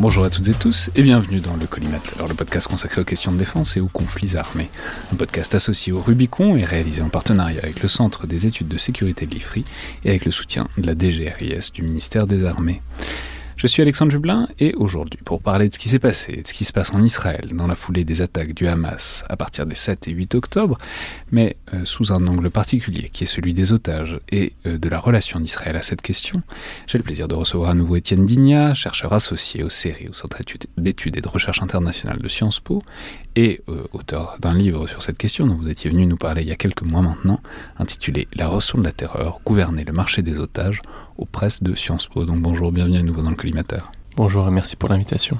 Bonjour à toutes et tous et bienvenue dans le Collimateur, le podcast consacré aux questions de défense et aux conflits armés. Un podcast associé au Rubicon et réalisé en partenariat avec le Centre des études de sécurité de l'IFRI et avec le soutien de la DGRIS du ministère des Armées. Je suis Alexandre Jublin et aujourd'hui, pour parler de ce qui s'est passé et de ce qui se passe en Israël dans la foulée des attaques du Hamas à partir des 7 et 8 octobre, mais euh, sous un angle particulier qui est celui des otages et euh, de la relation d'Israël à cette question, j'ai le plaisir de recevoir à nouveau Étienne Digna, chercheur associé au CERI, au Centre d'études et de recherche internationale de Sciences Po, et euh, auteur d'un livre sur cette question dont vous étiez venu nous parler il y a quelques mois maintenant, intitulé La rançon de la terreur, gouverner le marché des otages aux presses de Sciences Po. Donc bonjour, bienvenue à nouveau dans le collimateur. Bonjour et merci pour l'invitation.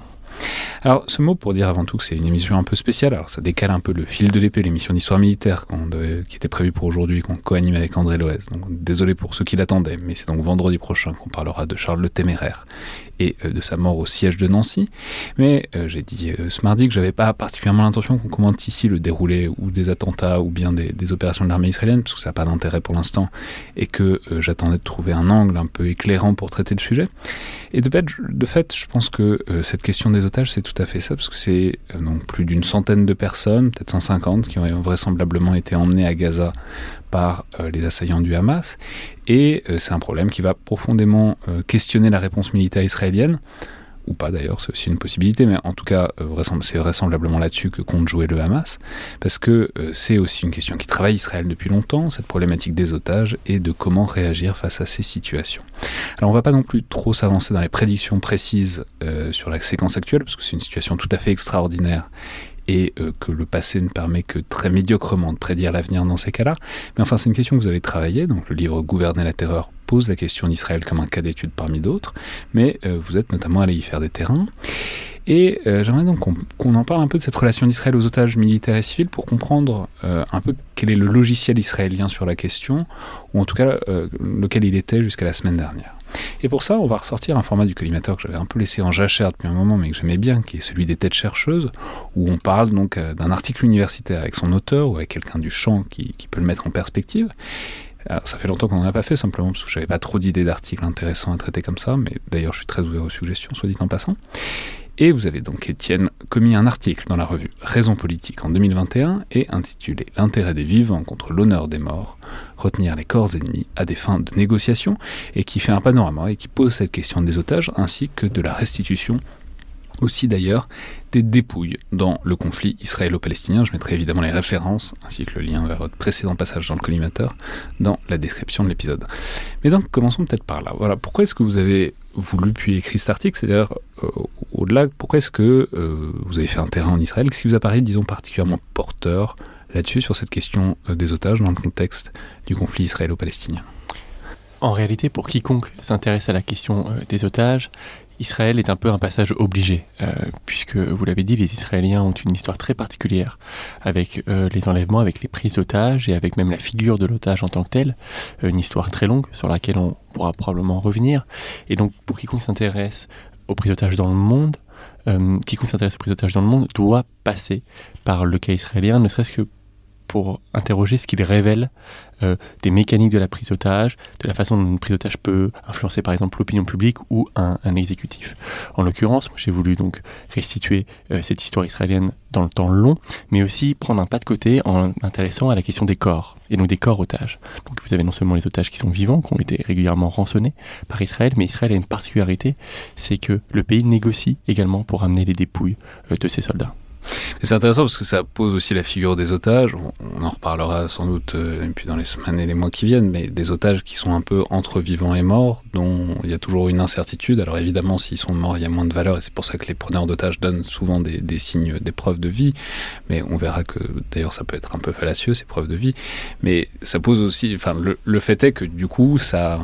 Alors, ce mot pour dire avant tout que c'est une émission un peu spéciale. Alors, ça décale un peu le fil de l'épée, l'émission d'histoire militaire qui était prévue pour aujourd'hui, qu'on co-anime avec André Loez. Donc, désolé pour ceux qui l'attendaient, mais c'est donc vendredi prochain qu'on parlera de Charles le Téméraire et euh, de sa mort au siège de Nancy. Mais euh, j'ai dit euh, ce mardi que j'avais pas particulièrement l'intention qu'on commente ici le déroulé ou des attentats ou bien des, opérations de l'armée israélienne, parce que ça n'a pas d'intérêt pour l'instant, et que j'attendais de trouver un angle un peu éclairant pour traiter le sujet. Et de fait, de fait je pense que cette question des otages, c'est tout à fait ça, parce que c'est donc plus d'une centaine de personnes, peut-être 150, qui ont vraisemblablement été emmenées à Gaza par euh, les assaillants du Hamas. Et euh, c'est un problème qui va profondément euh, questionner la réponse militaire israélienne ou pas d'ailleurs, c'est aussi une possibilité, mais en tout cas, c'est vraisemblablement là-dessus que compte jouer le Hamas, parce que c'est aussi une question qui travaille Israël depuis longtemps, cette problématique des otages, et de comment réagir face à ces situations. Alors on va pas non plus trop s'avancer dans les prédictions précises sur la séquence actuelle, parce que c'est une situation tout à fait extraordinaire et euh, que le passé ne permet que très médiocrement de prédire l'avenir dans ces cas-là. Mais enfin, c'est une question que vous avez travaillée. Donc, le livre Gouverner la terreur pose la question d'Israël comme un cas d'étude parmi d'autres, mais euh, vous êtes notamment allé y faire des terrains. Et euh, j'aimerais donc qu'on en parle un peu de cette relation d'Israël aux otages militaires et civils pour comprendre un peu quel est le logiciel israélien sur la question, ou en tout cas lequel il était jusqu'à la semaine dernière. Et pour ça, on va ressortir un format du collimateur que j'avais un peu laissé en jachère depuis un moment, mais que j'aimais bien, qui est celui des têtes chercheuses, où on parle donc euh, d'un article universitaire avec son auteur ou avec quelqu'un du champ qui, peut le mettre en perspective. Alors, ça fait longtemps qu'on n'en a pas fait, simplement parce que j'avais pas trop d'idées d'articles intéressants à traiter comme ça, mais d'ailleurs je suis très ouvert aux suggestions, soit dit en passant. Et vous avez donc, Étienne, commis un article dans la revue Raison politique en 2021 et intitulé L'intérêt des vivants contre l'honneur des morts, retenir les corps ennemis à des fins de négociation, et qui fait un panorama et qui pose cette question des otages ainsi que de la restitution aussi d'ailleurs des dépouilles dans le conflit israélo-palestinien. Je mettrai évidemment les références ainsi que le lien vers votre précédent passage dans le collimateur dans la description de l'épisode. Mais donc commençons peut-être par là. Voilà, pourquoi est-ce que vous avez voulu puis écrit cet article C'est-à-dire, euh, au-delà, pourquoi est-ce que euh, vous avez fait un terrain en Israël Qu'est-ce qui vous apparaît, disons, particulièrement porteur là-dessus, sur cette question euh, des otages dans le contexte du conflit israélo-palestinien? En réalité, pour quiconque s'intéresse à la question des otages, Israël est un peu un passage obligé, euh, puisque, vous l'avez dit, les Israéliens ont une histoire très particulière avec euh, les enlèvements, avec les prises d'otages et avec même la figure de l'otage en tant que telle, euh, une histoire très longue sur laquelle on pourra probablement revenir. Et donc, pour quiconque s'intéresse aux prises d'otages dans le monde, quiconque s'intéresse aux prises d'otages dans le monde doit passer par le cas israélien, ne serait-ce que pour interroger ce qu'il révèle euh, des mécaniques de la prise d'otage, de la façon dont une prise d'otage peut influencer par exemple l'opinion publique ou un, exécutif. En l'occurrence, j'ai voulu donc restituer euh, cette histoire israélienne dans le temps long, mais aussi prendre un pas de côté en m'intéressant à la question des corps, et donc des corps otages. Donc vous avez non seulement les otages qui sont vivants, qui ont été régulièrement rançonnés par Israël, mais Israël a une particularité, c'est que le pays négocie également pour amener les dépouilles euh, de ses soldats. C'est intéressant parce que ça pose aussi la figure des otages. On, en reparlera sans doute euh, dans les semaines et les mois qui viennent, mais des otages qui sont un peu entre vivants et morts, dont il y a toujours une incertitude. Alors évidemment, s'ils sont morts, il y a moins de valeur et c'est pour ça que les preneurs d'otages donnent souvent des, signes, des preuves de vie. Mais on verra que d'ailleurs ça peut être un peu fallacieux ces preuves de vie. Mais ça pose aussi, enfin le fait est que du coup ça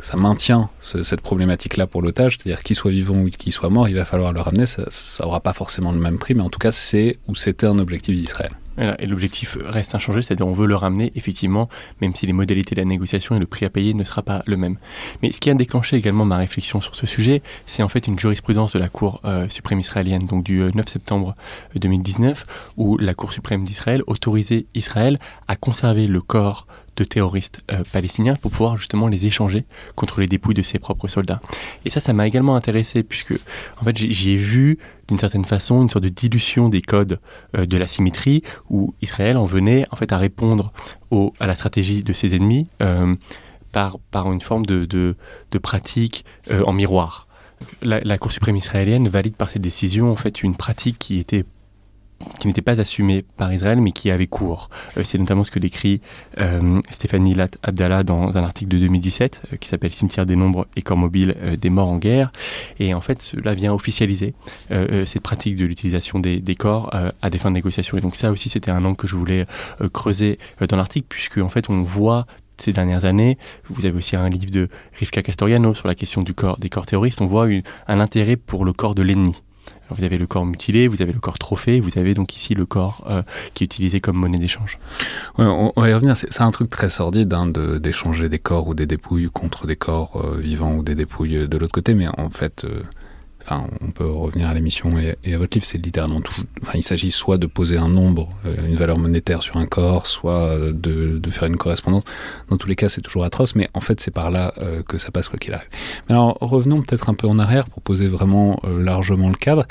ça maintient cette problématique-là pour l'otage, c'est-à-dire qu'il soit vivant ou qu'il soit mort, il va falloir le ramener. Ça n'aura pas forcément le même prix, mais en tout cas, c'est ou c'était un objectif d'Israël. Et l'objectif reste inchangé, c'est-à-dire on veut le ramener effectivement, même si les modalités de la négociation et le prix à payer ne sera pas le même. Mais ce qui a déclenché également ma réflexion sur ce sujet, c'est en fait une jurisprudence de la Cour euh, suprême israélienne, donc du 9 euh, septembre 2019, où la Cour suprême d'Israël autorisait Israël à conserver le corps de terroristes euh, palestiniens pour pouvoir justement les échanger contre les dépouilles de ses propres soldats. Et ça, ça m'a également intéressé puisque en fait j'y vu d'une certaine façon une sorte de dilution des codes euh, de la symétrie où Israël en venait en fait à répondre au, à la stratégie de ses ennemis euh, par, par une forme de, de, pratique en miroir. La, la, Cour suprême israélienne valide par cette décision en fait une pratique qui était qui n'était pas assumé par Israël, mais qui avait cours. Euh, c'est notamment ce que décrit euh, Stéphanie Lat Abdallah dans un article de 2017 euh, qui s'appelle Cimetière des nombres et corps mobiles des morts en guerre. Et en fait, cela vient officialiser cette pratique de l'utilisation des, des, corps à des fins de négociation. Et donc ça aussi, c'était un angle que je voulais creuser dans l'article, puisque en fait, on voit ces dernières années. Vous avez aussi un livre de Rivka Castoriano sur la question du corps, des corps terroristes. On voit un intérêt pour le corps de l'ennemi vous avez le corps mutilé, vous avez le corps trophée, vous avez donc ici le corps euh, qui est utilisé comme monnaie d'échange. Ouais, on, va y revenir. C'est un truc très sordide hein, d'échanger des corps ou des dépouilles contre des corps euh, vivants ou des dépouilles de l'autre côté, mais en fait, euh, on peut revenir à l'émission et, à votre livre, c'est littéralement tout. Enfin, il s'agit soit de poser un nombre, euh, une valeur monétaire sur un corps, soit euh, de, faire une correspondance. Dans tous les cas, c'est toujours atroce, mais en fait, c'est par là euh, que ça passe quoi qu'il arrive. alors, revenons peut-être un peu en arrière pour poser vraiment largement le cadre.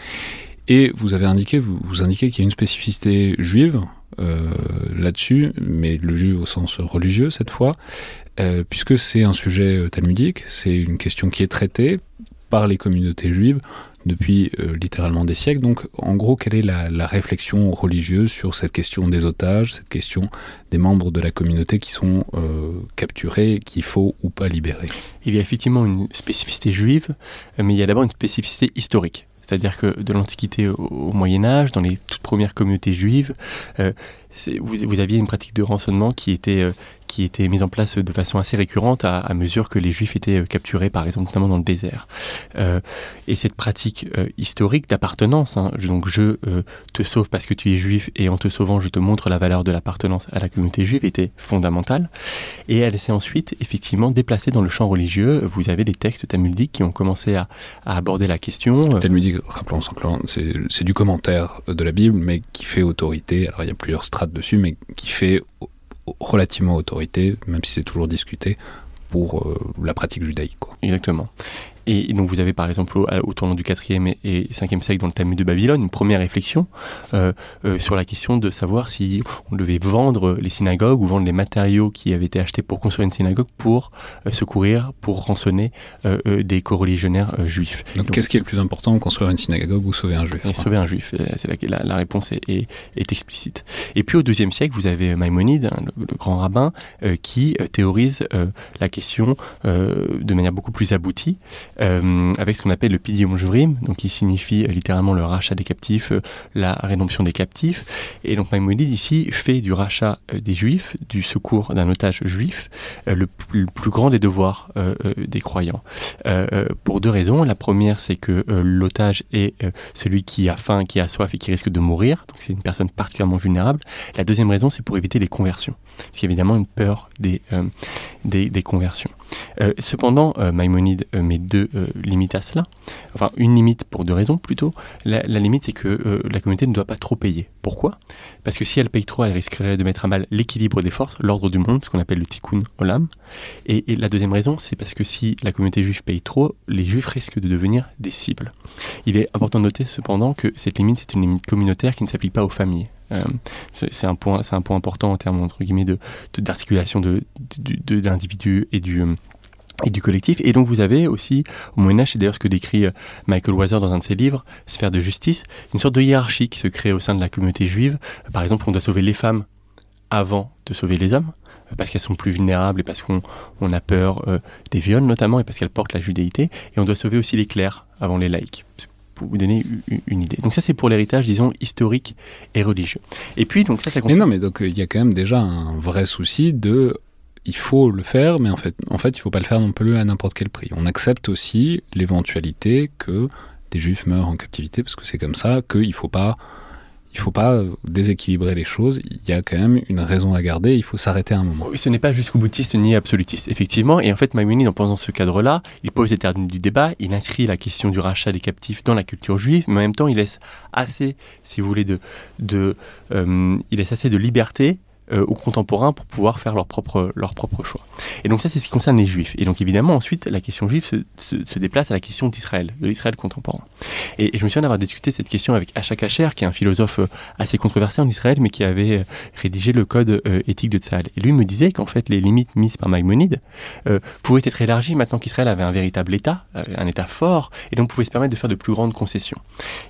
Et vous avez indiqué, vous, vous indiquez qu'il y a une spécificité juive là-dessus, mais le juif au sens religieux cette fois, puisque c'est un sujet talmudique, c'est une question qui est traitée par les communautés juives depuis euh, littéralement des siècles. Donc, en gros, quelle est la, réflexion religieuse sur cette question des otages, cette question des membres de la communauté qui sont euh, capturés, qu'il faut ou pas libérer? Il y a effectivement une spécificité juive, mais il y a d'abord une spécificité historique. C'est-à-dire que de l'Antiquité au, Moyen Âge, dans les toutes premières communautés juives, euh, vous, aviez une pratique de rançonnement qui était, euh, qui était mise en place de façon assez récurrente à, mesure que les juifs étaient euh, capturés, par exemple, notamment dans le désert. Euh, et cette pratique historique d'appartenance, hein, donc je te sauve parce que tu es juif et en te sauvant, je te montre la valeur de l'appartenance à la communauté juive, était fondamentale. Et elle s'est ensuite effectivement déplacée dans le champ religieux. Vous avez des textes talmudiques qui ont commencé à, aborder la question. Talmudique, rappelons c'est du commentaire de la Bible, mais qui fait autorité. Alors il y a plusieurs strates dessus, mais qui fait relativement autorité, même si c'est toujours discuté, pour euh, la pratique judaïque. Exactement. Et, donc vous avez par exemple au, tournant du 4e et, 5e siècle dans le Talmud de Babylone une première réflexion euh, euh, sur la question de savoir si on devait vendre les synagogues ou vendre les matériaux qui avaient été achetés pour construire une synagogue pour euh, secourir, pour rançonner des co-religionnaires juifs. Donc, qu'est-ce qui est le plus important, construire une synagogue ou sauver un juif Sauver un juif, c'est la, la, réponse est, est, explicite. Et puis au XIIe siècle, vous avez Maïmonide, hein, le, grand rabbin, qui théorise la question de manière beaucoup plus aboutie euh, avec ce qu'on appelle le pidium jurim, donc qui signifie euh, littéralement le rachat des captifs, euh, la rédemption des captifs. Et donc Maïmonide ici fait du rachat des juifs, du secours d'un otage juif, le, plus grand des devoirs des croyants. pour deux raisons. La première, c'est que l'otage est celui qui a faim, qui a soif et qui risque de mourir. Donc c'est une personne particulièrement vulnérable. La deuxième raison, c'est pour éviter les conversions. Parce qu'il y a évidemment une peur des, des, des, conversions. cependant, Maïmonide met deux limites à cela. Enfin, une limite pour deux raisons plutôt. La, la limite, c'est que la communauté ne doit pas trop payer. Pourquoi? Parce que si elle paye trop, elle risquerait de mettre à mal l'équilibre des forces, l'ordre du monde, ce qu'on appelle le tikkun olam. Et, et la deuxième raison, c'est parce que si la communauté juive paye trop, les juifs risquent de devenir des cibles. Il est important de noter cependant que cette limite, c'est une limite communautaire qui ne s'applique pas aux familles. Euh, c'est un point, c'est un point important en termes entre guillemets de d'articulation de, l'individu et du et du collectif. Et donc vous avez aussi, au Moyen Âge, c'est d'ailleurs ce que décrit euh, Michael Weiser dans un de ses livres, Sphère de justice, une sorte de hiérarchie qui se crée au sein de la communauté juive. Par exemple, on doit sauver les femmes avant de sauver les hommes parce qu'elles sont plus vulnérables et parce qu'on on a peur euh, des viols notamment et parce qu'elles portent la judéité. Et on doit sauver aussi les clercs avant les laïcs. Pour vous donner une idée. Donc ça c'est pour l'héritage, disons, historique et religieux. Et puis donc ça, ça Mais non, mais donc il y a quand même déjà un vrai souci de il faut le faire, mais en fait, en fait, il faut pas le faire non plus à n'importe quel prix. On accepte aussi l'éventualité que des juifs meurent en captivité, parce que c'est comme ça, qu'il faut pas il faut pas déséquilibrer les choses. Il y a quand même une raison à garder. Il faut s'arrêter un moment. Oui, ce n'est pas jusqu'au boutiste ni absolutiste, effectivement. Et en fait, Maïmonide, dans ce cadre-là, il pose les termes du débat. Il inscrit la question du rachat des captifs dans la culture juive, mais en même temps, il laisse assez, si vous voulez, de, de euh, il laisse assez de liberté euh, aux contemporains pour pouvoir faire leur propre, leur propre choix. Et donc ça, c'est ce qui concerne les juifs. Et donc évidemment, ensuite, la question juive se, déplace à la question d'Israël, de l'Israël contemporain. Et, je me souviens d'avoir discuté cette question avec Acha Kacher, qui est un philosophe euh, assez controversé en Israël, mais qui avait euh, rédigé le code éthique de Tzahal. Et lui me disait qu'en fait, les limites mises par Maïmonide pouvaient être élargies maintenant qu'Israël avait un véritable État, un État fort, et donc pouvait se permettre de faire de plus grandes concessions.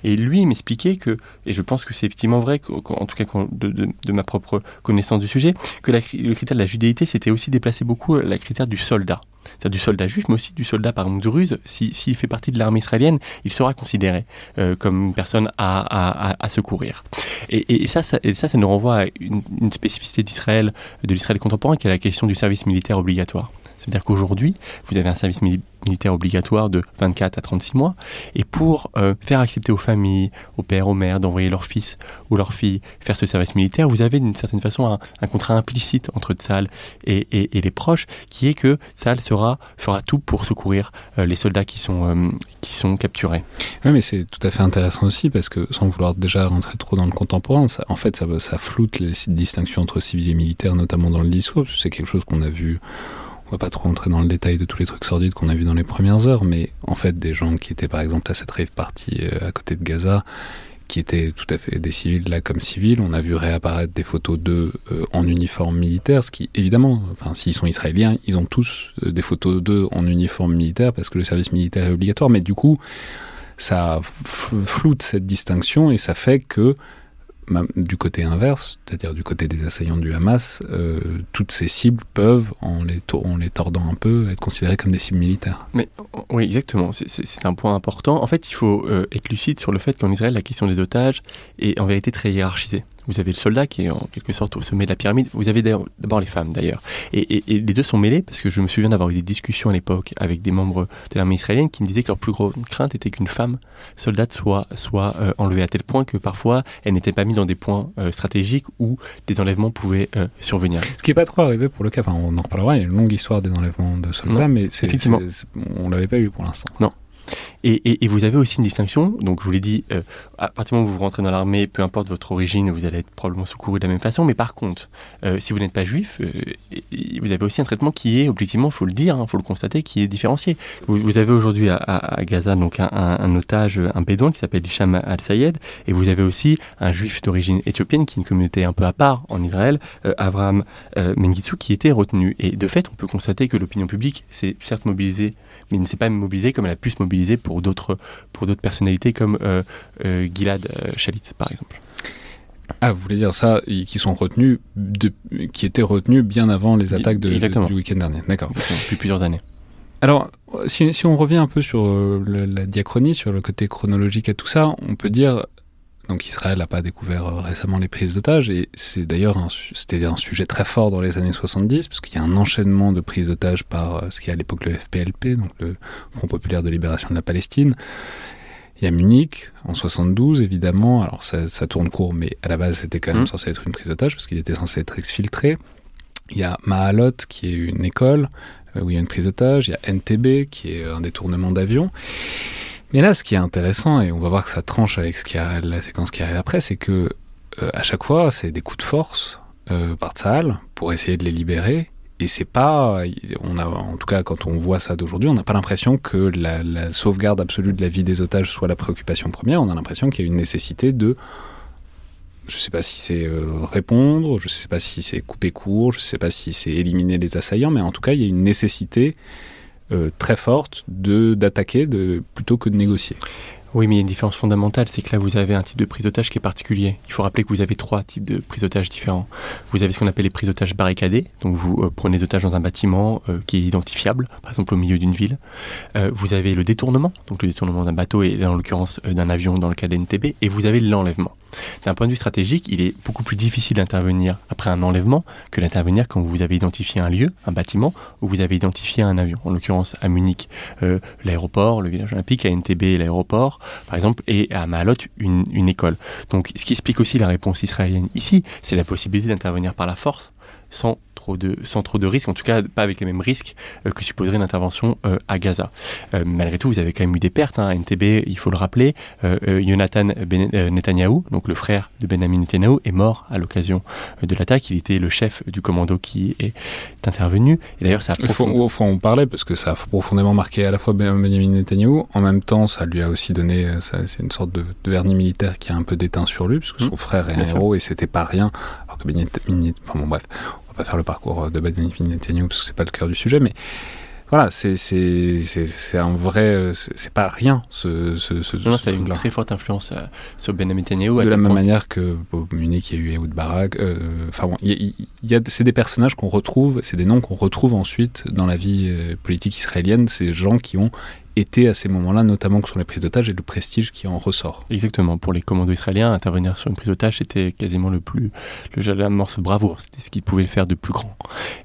Et lui m'expliquait que, et je pense que c'est effectivement vrai, en tout cas de, de ma propre connaissance, du sujet, que le critère de la judéité s'était aussi déplacé beaucoup euh, la critère du soldat. C'est-à-dire du soldat juif, mais aussi du soldat par exemple ruse. S'il si, fait partie de l'armée israélienne, il sera considéré euh, comme une personne à, à, secourir. Et, et, ça, ça, et, ça, ça, nous renvoie à une, une spécificité d'Israël, de l'Israël contemporain, qui est la question du service militaire obligatoire. C'est-à-dire qu'aujourd'hui, vous avez un service militaire obligatoire de 24 à 36 mois, et pour euh, faire accepter aux familles, aux pères, aux mères d'envoyer leur fils ou leur fille faire ce service militaire, vous avez d'une certaine façon un, contrat implicite entre Tzal et, et, les proches, qui est que Tzal fera tout pour secourir euh, les soldats qui sont, euh, qui sont capturés. Oui, mais c'est tout à fait intéressant aussi, parce que sans vouloir déjà rentrer trop dans le contemporain, ça, en fait, ça, ça floute les distinctions entre civils et militaires, notamment dans le discours, c'est quelque chose qu'on a vu on va pas trop entrer dans le détail de tous les trucs sordides qu'on a vus dans les premières heures, mais en fait, des gens qui étaient par exemple à cette rave party euh, à côté de Gaza, qui étaient tout à fait des civils là comme civils, on a vu réapparaître des photos d'eux euh, en uniforme militaire, ce qui évidemment, s'ils sont israéliens, ils ont tous euh, des photos d'eux en uniforme militaire parce que le service militaire est obligatoire, mais du coup, ça floute cette distinction et ça fait que du côté inverse, c'est-à-dire du côté des assaillants du Hamas, euh, toutes ces cibles peuvent, en les, tordant un peu, être considérées comme des cibles militaires. Mais oui, exactement. C'est un point important. En fait, il faut euh, être lucide sur le fait qu'en Israël, la question des otages est en vérité très hiérarchisée. Vous avez le soldat qui est en quelque sorte au sommet de la pyramide. Vous avez d'abord les femmes d'ailleurs. Et, les deux sont mêlés parce que je me souviens d'avoir eu des discussions à l'époque avec des membres de l'armée israélienne qui me disaient que leur plus grande crainte était qu'une femme soldate soit, soit euh, enlevée à tel point que parfois elle n'était pas mise dans des points euh, stratégiques où des enlèvements pouvaient euh, survenir. Ce qui n'est pas trop arrivé pour le cas. Enfin, on en reparlera. Il y a une longue histoire des enlèvements de soldats, mais effectivement, on l'avait pas eu pour l'instant. Non. Et, vous avez aussi une distinction, donc je vous l'ai dit, euh, à partir du moment où vous rentrez dans l'armée, peu importe votre origine, vous allez être probablement secouru de la même façon, mais par contre, euh, si vous n'êtes pas juif, euh, vous avez aussi un traitement qui est, objectivement, il faut le dire, il hein, faut le constater, qui est différencié. Vous, avez aujourd'hui à, Gaza donc un, otage, un bédouin qui s'appelle Hicham al-Sayed, et vous avez aussi un juif d'origine éthiopienne, qui est une communauté un peu à part en Israël, Avraham Mengistu, qui était retenu. Et de fait, on peut constater que l'opinion publique s'est certes mobilisée mais ne s'est pas mobilisé comme elle a pu se mobiliser pour d'autres pour d'autres personnalités comme euh, euh, Gilad euh, Shalit par exemple. Ah, vous voulez dire ça, qui sont retenus, de, qui étaient retenus bien avant les attaques de, du week-end dernier. D'accord. Depuis plusieurs années. Alors, si, si, on revient un peu sur la diachronie, sur le côté chronologique et tout ça, on peut dire donc Israël n'a pas découvert euh, récemment les prises d'otages et c'est d'ailleurs c'était un sujet très fort dans les années 70 parce qu'il y a un enchaînement de prises d'otages par euh, ce qui est à l'époque le FPLP, donc le Front populaire de libération de la Palestine. Il y a Munich en 72 évidemment, alors ça, tourne court mais à la base c'était quand même mmh. censé être une prise d'otage parce qu'il était censé être exfiltré. Il y a Mahalot, qui est une école où il y a une prise d'otage. Il y a NTB, qui est un détournement d'avion. Mais là, ce qui est intéressant, et on va voir que ça tranche avec ce qui a, la séquence qui arrive après, c'est que à chaque fois, c'est des coups de force par Tsahal pour essayer de les libérer et c'est pas, on a, en tout cas quand on voit ça d'aujourd'hui, on n'a pas l'impression que la, sauvegarde absolue de la vie des otages soit la préoccupation première. On a l'impression qu'il y a une nécessité de, je sais pas si c'est euh, répondre, je sais pas si c'est couper court, je sais pas si c'est éliminer les assaillants, mais en tout cas il y a une nécessité euh, très forte d'attaquer plutôt que de négocier. Oui, mais il y a une différence fondamentale, c'est que là, vous avez un type de prise d'otage qui est particulier. Il faut rappeler que vous avez trois types de prise d'otage différents. Vous avez ce qu'on appelle les prises d'otage barricadées, donc vous euh, prenez des otages dans un bâtiment euh, qui est identifiable, par exemple au milieu d'une ville. Vous avez le détournement, donc le détournement d'un bateau et en l'occurrence d'un avion dans le cas d'NTB, et vous avez l'enlèvement. D'un point de vue stratégique, il est beaucoup plus difficile d'intervenir après un enlèvement que d'intervenir quand vous avez identifié un lieu, un bâtiment, ou vous avez identifié un avion. En l'occurrence, à Munich, l'aéroport, le village olympique, à NTB, l'aéroport, par exemple, et à Mahalot, une, une école. Donc, ce qui explique aussi la réponse israélienne ici, c'est la possibilité d'intervenir par la force sans trop de, sans trop de risques, en tout cas pas avec les mêmes risques euh, que supposerait une intervention euh, à Gaza. Euh, malgré tout, vous avez quand même eu des pertes. Hein, NTB, il faut le rappeler, Jonathan ben, Netanyahou, donc le frère de Benjamin Netanyahu, est mort à l'occasion de l'attaque. Il était le chef du commando qui est intervenu. Et d'ailleurs, ça a il faut, au fond, on parlait parce que ça a profondément marqué à la fois Benjamin Netanyahu. En même temps, ça lui a aussi donné, c'est une sorte de, vernis militaire qui a un peu déteint sur lui, puisque son mmh. frère est un héros et c'était pas rien. Alors que Benjamin, enfin bon bref, pas faire le parcours de Benjamin Netanyahu parce que c'est pas le cœur du sujet, mais voilà, c'est c'est un vrai, c'est pas rien ce ce, ce, non, ça a une très forte influence euh, sur Benjamin Netanyahu. De la même manière que au Munich, il y a eu Ehud Barak. Euh, enfin bon, il y, a, c'est des personnages qu'on retrouve, c'est des noms qu'on retrouve ensuite dans la vie euh, politique israélienne. Ces gens qui ont été à ces moments-là, notamment sur les prises d'otages et le prestige qui en ressort. Exactement. Pour les commandos israéliens, intervenir sur une prise d'otage, c'était quasiment le plus, le morceau de bravoure. C'était ce qu'ils pouvaient faire de plus grand.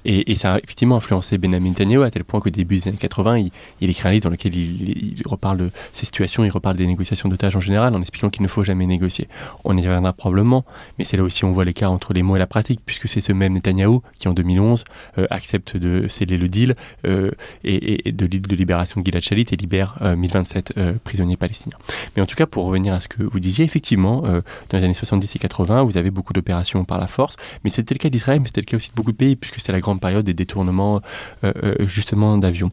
Et, ça a effectivement influencé Benjamin Netanyahu à tel point qu'au début des années 80, il, écrit un livre dans lequel il, reparle de ces situations, il reparle des négociations d'otages en général, en expliquant qu'il ne faut jamais négocier. On y reviendra probablement, mais c'est là aussi on voit l'écart entre les mots et la pratique, puisque c'est ce même Netanyahu qui, en 2011, euh, accepte de sceller le deal euh, et, de, de libération de Gilad Shalit et libère 1027 euh, euh, prisonniers palestiniens. Mais en tout cas, pour revenir à ce que vous disiez, effectivement, euh, dans les années 70 et 80, vous avez beaucoup d'opérations par la force, mais c'était le cas d'Israël, mais c'était le cas aussi de beaucoup de pays, puisque c'est la grande période des détournements justement d'avions.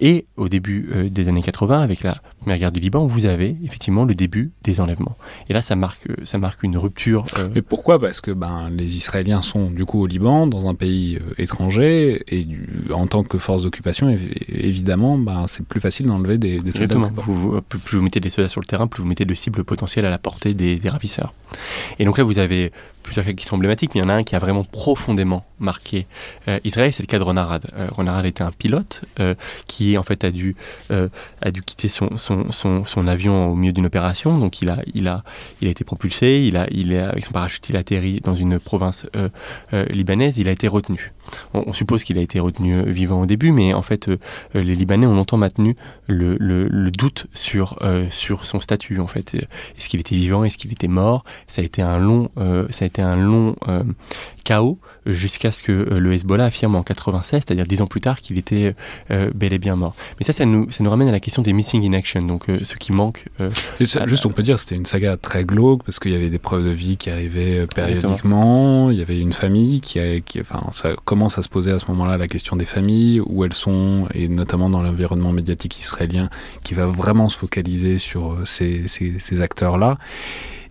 Et au début des années 80, avec la première guerre du Liban, vous avez effectivement le début des enlèvements. Et là, ça marque, ça marque une rupture. Mais pourquoi? Parce que ben, les Israéliens sont du coup au Liban, dans un pays étranger, et en tant que force d'occupation, évidemment, ben, c'est plus facile d'enlever des, Exactement. plus vous mettez des soldats sur le terrain, plus vous mettez de cibles potentielles à la portée des, des ravisseurs. Et donc là, vous avez plusieurs cas qui sont emblématiques, mais il y en a un qui a vraiment profondément marqué euh, Israël, c'est le cas de Ronarad. Euh, Ronarad était un pilote euh, qui en fait a dû, a dû quitter son, son, son, son avion au milieu d'une opération, donc il a, il, a, il a été propulsé, il a, il est, avec son parachute, il a atterri dans une province libanaise, il a été retenu. On, suppose qu'il a été retenu vivant au début, mais en fait, les Libanais ont longtemps maintenu le, le, le doute sur, sur son statut. En fait, est-ce qu'il était vivant, est-ce qu'il était mort? Ça a été un long, ça a été un long euh, chaos jusqu'à ce que euh, le Hezbollah affirme en 96, c'est-à-dire dix ans plus tard, qu'il était euh, bel et bien mort. Mais ça, ça nous, ça nous ramène à la question des missing in action, donc ce qui manque. juste, on peut dire, c'était une saga très glauque parce qu'il y avait des preuves de vie qui arrivaient périodiquement. Il y avait une famille qui, a, qui, enfin, ça commence à se poser à ce moment-là la question des familles, où elles sont, et notamment dans l'environnement médiatique israélien, qui va vraiment se focaliser sur ces, ces, ces acteurs-là.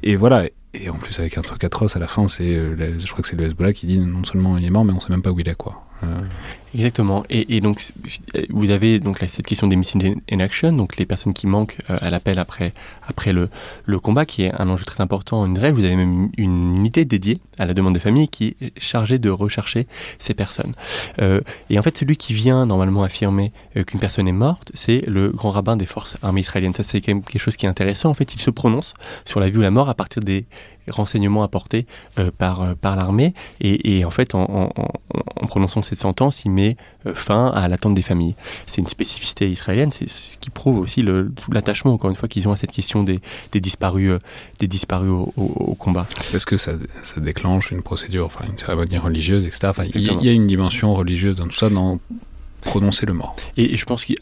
Et voilà, et en plus, avec un truc atroce à la fin, c'est, euh, je crois que c'est le Hezbollah qui dit non seulement il est mort, mais on sait même pas où il est, quoi. Euh, Exactement. Et, donc, vous avez donc cette question des missing in action, donc les personnes qui manquent euh, à l'appel après, après le, combat, qui est un enjeu très important en Israël. Vous avez même une unité dédiée à la demande des familles qui est chargée de rechercher ces personnes. Euh, et en fait, celui qui vient normalement affirmer qu'une personne est morte, c'est le grand rabbin des forces armées israéliennes. Ça, c'est quand même quelque chose qui est intéressant. En fait, il se prononce sur la vie ou la mort à partir des renseignements apportés par, par l'armée. Et, en fait, en, prononçant cette sentence, il met fin à l'attente des familles. C'est une spécificité israélienne, c'est ce qui prouve aussi l'attachement, encore une fois, qu'ils ont à cette question des, disparus, des disparus au, combat. Est-ce que ça, déclenche une procédure, enfin une cérémonie religieuse, etc. il y, a une dimension religieuse dans tout ça, dans prononcer le mort. Et, je pense qu'à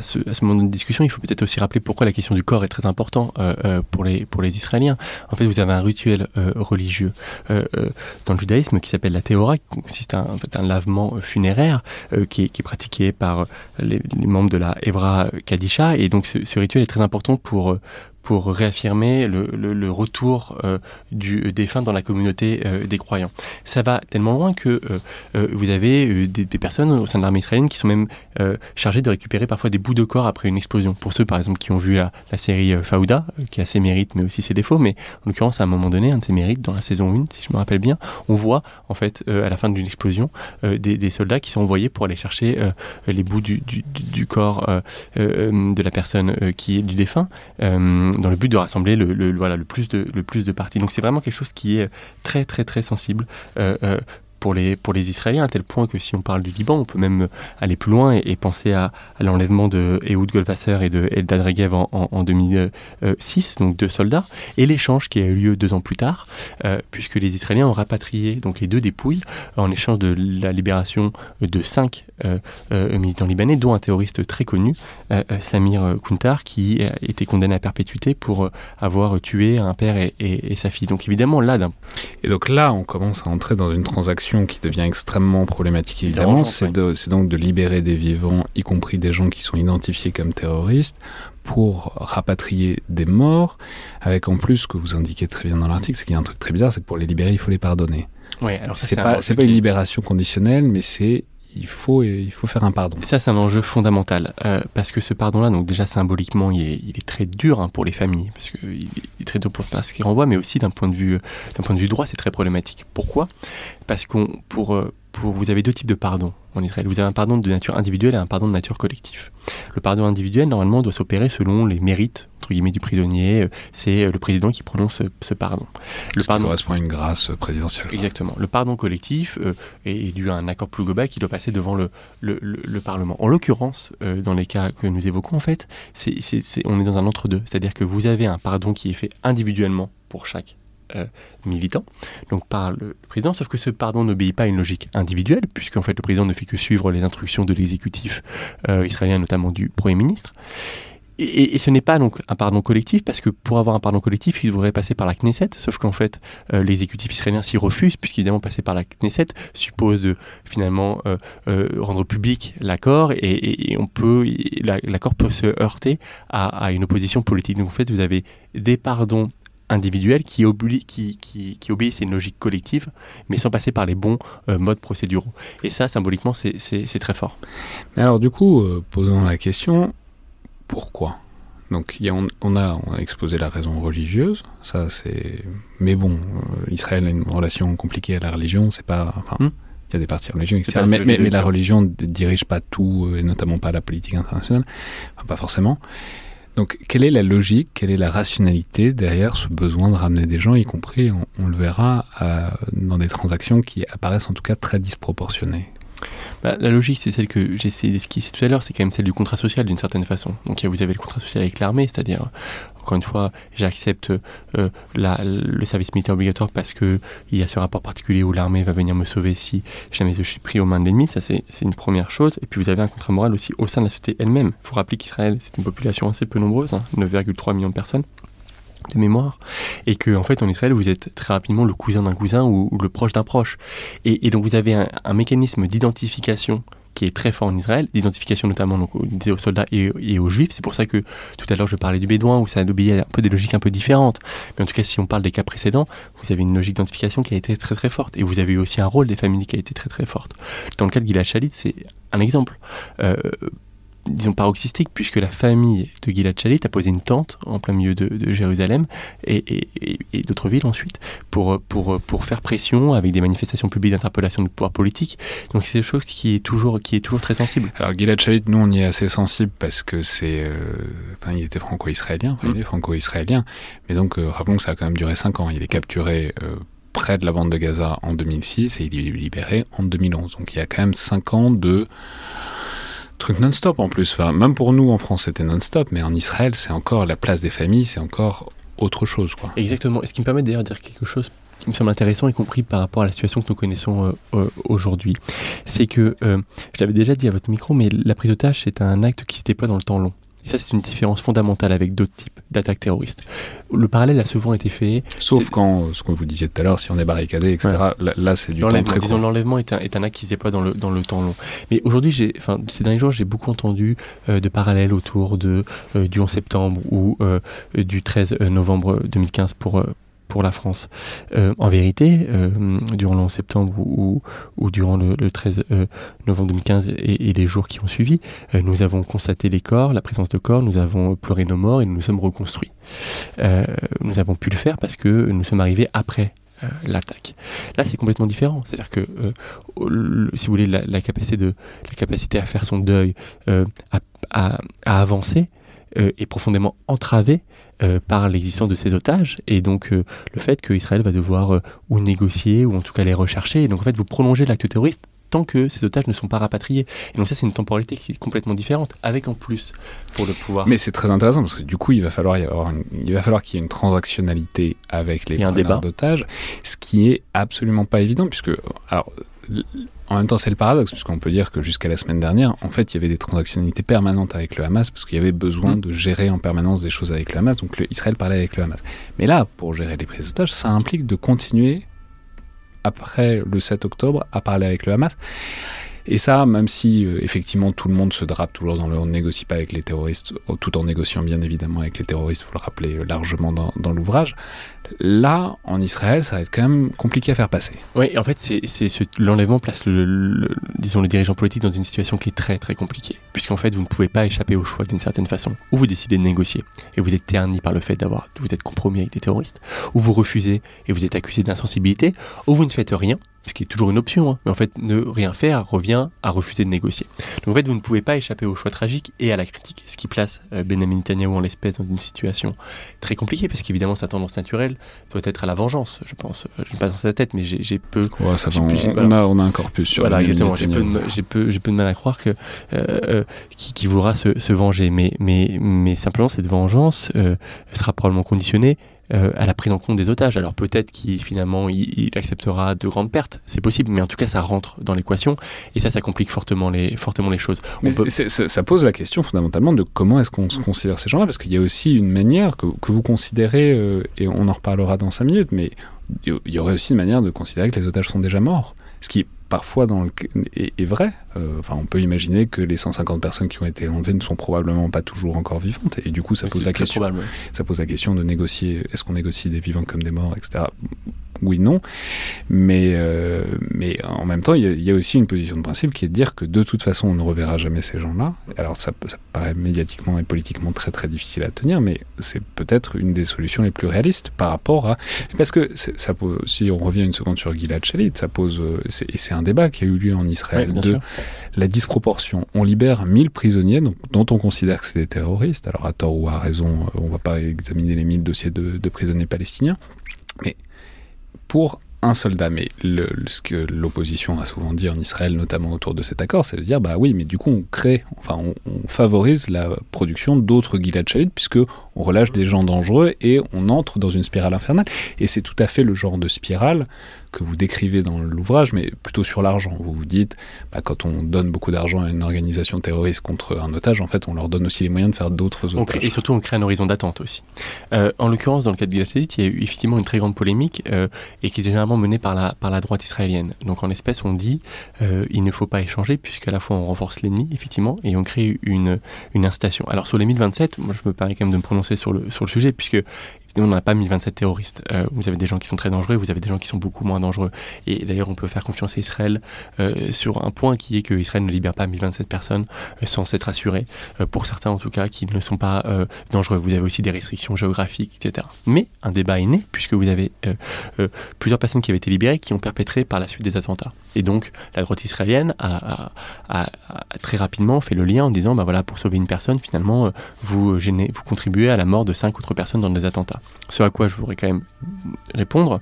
ce, moment de discussion, il faut peut-être aussi rappeler pourquoi la question du corps est très importante euh, euh, pour, les, pour les Israéliens. En fait, vous avez un rituel euh, religieux dans le judaïsme qui s'appelle la théora, qui consiste à en fait, un lavement funéraire qui est, pratiqué par les, membres de la Evra Kadisha. Et donc, ce rituel est très important pour pour réaffirmer le, retour euh, du défunt dans la communauté euh, des croyants. Ça va tellement loin que euh, vous avez des, personnes au sein de l'armée israélienne qui sont même chargées de récupérer parfois des bouts de corps après une explosion. Pour ceux, par exemple, qui ont vu la, série Fauda, qui a ses mérites mais aussi ses défauts, mais en l'occurrence, à un moment donné, un de ses mérites, dans la saison 1, si je me rappelle bien, on voit, en fait, à la fin d'une explosion, des, soldats qui sont envoyés pour aller chercher les bouts du corps de la personne qui est du défunt dans le but de rassembler le, voilà, le, plus, de, le plus de parties. Donc c'est vraiment quelque chose qui est très très très sensible. Pour les, Israéliens, à tel point que si on parle du Liban, on peut même aller plus loin et, penser à, l'enlèvement de Ehud Goldwasser et de Eldad Regev en, en, 2006, donc deux soldats, et l'échange qui a eu lieu deux ans plus tard, euh, puisque les Israéliens ont rapatrié donc les deux dépouilles en échange de la libération de cinq euh, euh, militants libanais, dont un terroriste très connu, Samir Kuntar, qui a été condamné à perpétuité pour avoir tué un père et, et sa fille. Donc évidemment, là... Et donc là, on commence à entrer dans une transaction qui devient extrêmement problématique évidemment, c'est donc de libérer des vivants, y compris des gens qui sont identifiés comme terroristes, pour rapatrier des morts, avec en plus, ce que vous indiquez très bien dans l'article, c'est qu'il y a un truc très bizarre, c'est que pour les libérer, il faut les pardonner. Alors c'est pas, pas une libération conditionnelle, mais c'est il faut, il faut faire un pardon. ça, c'est un enjeu fondamental, euh, parce que ce pardon-là, donc déjà symboliquement, il est, très dur hein, pour les familles, parce qu'il est très dur pour ce qu'il renvoie, mais aussi d'un point de vue, d'un point de vue droit, c'est très problématique. Pourquoi? Parce qu'on, pour, euh, pour, vous avez deux types de pardon en Israël. Vous avez un pardon de nature individuelle et un pardon de nature collective. Le pardon individuel, normalement, doit s'opérer selon les mérites, entre guillemets, du prisonnier. Euh, c'est euh, le président qui prononce ce, pardon. Le pardon correspond à une grâce présidentielle. Exactement. Le pardon collectif euh, est, dû à un accord plus global qui doit passer devant le, le, Parlement. En l'occurrence, dans les cas que nous évoquons, en fait, c'est, on est dans un entre-deux. C'est-à-dire que vous avez un pardon qui est fait individuellement pour chaque euh, militant, donc par le président, sauf que ce pardon n'obéit pas à une logique individuelle, puisqu'en fait le président ne fait que suivre les instructions de l'exécutif euh, israélien, notamment du Premier ministre. Et, ce n'est pas donc un pardon collectif, parce que pour avoir un pardon collectif, il devrait passer par la Knesset, sauf qu'en fait, euh, l'exécutif israélien s'y refuse, puisqu'évidemment, passer par la Knesset suppose finalement rendre public l'accord, et, on peut, l'accord peut se heurter à, une opposition politique. Donc en fait, vous avez des pardons individuels qui, qui, qui, obéissent à une logique collective, mais sans passer par les bons euh, modes procéduraux. Et ça, symboliquement, c'est très fort. Mais alors, du coup, euh, posons la question, pourquoi? Donc y a, on, a, on a exposé la raison religieuse, ça c'est. Mais bon, euh, Israël a une relation compliquée à la religion, c'est pas. Enfin, hmm. il y a des parties religieuses, etc. Mais, mais, la religion ne dirige pas tout, et notamment pas la politique internationale, enfin, pas forcément. Donc, quelle est la logique, quelle est la rationalité derrière ce besoin de ramener des gens, y compris, on, le verra, dans des transactions qui apparaissent en tout cas très disproportionnées? Bah, la logique, c'est celle que j'ai essayé d'esquisser tout à l'heure, c'est quand même celle du contrat social d'une certaine façon. Donc vous avez le contrat social avec l'armée, c'est-à-dire, encore une fois, j'accepte euh, le service militaire obligatoire parce qu'il y a ce rapport particulier où l'armée va venir me sauver si jamais je suis pris aux mains de l'ennemi, ça c'est une première chose. Et puis vous avez un contrat moral aussi au sein de la société elle-même. Il faut rappeler qu'Israël, c'est une population assez peu nombreuse, 9,3 hein, millions de personnes de mémoire, et que en fait en Israël vous êtes très rapidement le cousin d'un cousin ou, le proche d'un proche, et, donc vous avez un, mécanisme d'identification qui est très fort en Israël, d'identification notamment donc, aux, soldats et, aux juifs. C'est pour ça que tout à l'heure je parlais du bédouin où ça obéit un peu des logiques un peu différentes. Mais en tout cas, si on parle des cas précédents, vous avez une logique d'identification qui a été très très forte. Et vous avez eu aussi un rôle des familles qui a été très très forte. Dans le cas de Gilad Shalit, c'est un exemple. Euh, disons, paroxystique, puisque la famille de Gilad Shalit a posé une tente en plein milieu de, Jérusalem et, d'autres villes ensuite pour, pour, pour faire pression avec des manifestations publiques d'interpellation du pouvoir politique. Donc c'est quelque chose qui est toujours, qui est toujours très sensible. Alors Gilad Shalit, nous on y est assez sensible parce que c'est, euh, enfin il était franco-israélien, il est mm. franco-israélien, mais donc euh, rappelons que ça a quand même duré 5 ans. Il est capturé près de la bande de Gaza en 2006 et il est libéré en 2011. Donc il y a quand même 5 ans de trucs non-stop en plus. Même pour nous en France c'était non-stop, mais en Israël c'est encore la place des familles, c'est encore autre chose. Quoi. Exactement. Et ce qui me permet d'ailleurs de dire quelque chose qui me semble intéressant, y compris par rapport à la situation que nous connaissons euh, euh, aujourd'hui, c'est que, euh, je l'avais déjà dit à votre micro, mais la prise d'otage, c'est un acte qui se déploie dans le temps long. Et ça, c'est une différence fondamentale avec d'autres types d'attaques terroristes. Le parallèle a souvent été fait. Sauf quand, ce que vous disiez tout à l'heure, si on est barricadé, etc. Là, c'est du temps très disons, L'enlèvement est un, est un, acte qui se déploie dans le, dans le temps long. Mais aujourd'hui, enfin, ces derniers jours, j'ai beaucoup entendu euh, de parallèles autour de, euh, du 11 septembre ou euh, du 13 novembre 2015 pour pour la France. Euh, en vérité, euh, durant le 11 septembre ou, durant le, 13 euh, novembre 2015 et, les jours qui ont suivi, nous avons constaté les corps, la présence de corps, nous avons pleuré nos morts et nous nous sommes reconstruits. nous avons pu le faire parce que nous sommes arrivés après l'attaque. Là, c'est complètement différent. C'est-à-dire que, si vous voulez, la, capacité de, la capacité à faire son deuil, à, avancer, est profondément entravée euh, par l'existence de ces otages et donc euh, le fait qu'Israël va devoir euh, ou négocier ou en tout cas les rechercher. Et donc en fait, vous prolongez l'acte terroriste tant que ces otages ne sont pas rapatriés. Et donc ça, c'est une temporalité qui est complètement différente, avec en plus pour le pouvoir. Mais c'est très intéressant parce que du coup, il va falloir y avoir, il va falloir qu'il y ait une transactionnalité avec les preneurs d'otages, ce qui est absolument pas évident puisque alors en même temps, c'est le paradoxe, puisqu'on peut dire que jusqu'à la semaine dernière, en fait, il y avait des transactionnalités permanentes avec le Hamas, parce qu'il y avait besoin mm. de gérer en permanence des choses avec le Hamas, donc Israël parlait avec le Hamas. Mais là, pour gérer les prises d'otages, ça implique de continuer, après le 7 octobre, à parler avec le Hamas. Et ça, même si euh, effectivement tout le monde se drape toujours dans le on ne négocie pas avec les terroristes, tout en négociant bien évidemment avec les terroristes, vous le rappelez largement dans, dans l'ouvrage, Là, en Israël, ça va être quand même compliqué à faire passer. Oui, en fait, c'est, l'enlèvement place le, disons, les dirigeants politiques dans une situation qui est très très compliquée, puisqu'en fait, vous ne pouvez pas échapper au choix d'une certaine façon. Ou vous décidez de négocier et vous êtes terni par le fait d'avoir, vous êtes compromis avec des terroristes, ou vous refusez et vous êtes accusé d'insensibilité, ou vous ne faites rien ce qui est toujours une option, hein. mais en fait, ne rien faire revient à refuser de négocier. Donc en fait, vous ne pouvez pas échapper au choix tragique et à la critique, ce qui place euh, Benjamin Netanyahu en l'espèce dans une situation très compliquée, parce qu'évidemment, sa tendance naturelle doit être à la vengeance, je pense. Euh, je ne pas dans sa tête, mais j'ai peu... on, a, on, a, un corpus sur Voilà, exactement. J'ai peu, peu, peu, de mal à croire que euh, qui, qui, voudra se, se, venger, mais, mais, mais simplement, cette vengeance sera probablement conditionnée euh, à la prise en compte des otages. Alors peut-être qu'il finalement il, acceptera de grandes pertes, c'est possible, mais en tout cas ça rentre dans l'équation et ça, ça complique fortement les, fortement les choses. ça pose la question fondamentalement de comment est-ce qu'on se considère ces gens-là, parce qu'il y a aussi une manière que, que vous considérez, euh, et on en reparlera dans cinq minutes, mais il y aurait aussi une manière de considérer que les otages sont déjà morts. Ce qui parfois dans le, est, vrai. Euh, enfin, on peut imaginer que les 150 personnes qui ont été enlevées ne sont probablement pas toujours encore vivantes. Et du coup, ça pose la question. Ça pose la question de négocier. Est-ce qu'on négocie des vivants comme des morts, etc oui, non. Mais, euh, mais en même temps, il y, a aussi une position de principe qui est de dire que de toute façon, on ne reverra jamais ces gens-là. Alors, ça, paraît médiatiquement et politiquement très très difficile à tenir, mais c'est peut-être une des solutions les plus réalistes par rapport à. Parce que ça si on revient une seconde sur Gilad Shalit, ça pose. Et c'est un débat qui a eu lieu en Israël de la disproportion. On libère 1000 prisonniers dont on considère que c'est des terroristes. Alors, à tort ou à raison, on ne va pas examiner les 1000 dossiers de, de prisonniers palestiniens. Mais pour un soldat. Mais le, ce que l'opposition a souvent dit en Israël, notamment autour de cet accord, c'est de dire bah oui, mais du coup on crée, enfin on, favorise la production d'autres Gilad Shalit puisque on relâche des gens dangereux et on entre dans une spirale infernale. Et c'est tout à fait le genre de spirale que vous décrivez dans l'ouvrage, mais plutôt sur l'argent. Vous vous dites, bah, quand on donne beaucoup d'argent à une organisation terroriste contre un otage, en fait, on leur donne aussi les moyens de faire d'autres otages. Et surtout, on crée un horizon d'attente aussi. Euh, en l'occurrence, dans le cas de Gilad il y a eu effectivement une très grande polémique euh, et qui est généralement menée par la, par la droite israélienne. Donc, en espèce, on dit, euh, il ne faut pas échanger puisqu'à la fois on renforce l'ennemi, effectivement, et on crée une, une incitation. Alors, sur les 1027, moi, je me permets quand même de me prononcer sur le, sur le sujet puisque Évidemment, on n'a pas 1027 terroristes. Euh, vous avez des gens qui sont très dangereux, vous avez des gens qui sont beaucoup moins dangereux. Et d'ailleurs, on peut faire confiance à Israël euh, sur un point qui est que Israël ne libère pas 1027 personnes euh, sans s'être assuré, pour certains en tout cas, qui ne sont pas dangereux. Vous avez aussi des restrictions géographiques, etc. Mais un débat est né, puisque vous avez plusieurs personnes qui avaient été libérées qui ont perpétré par la suite des attentats. Et donc, la droite israélienne a, très rapidement fait le lien en disant, bah voilà, pour sauver une personne, finalement, vous, gênez, vous contribuez à la mort de cinq autres personnes dans des attentats. Ce à quoi je voudrais quand même répondre,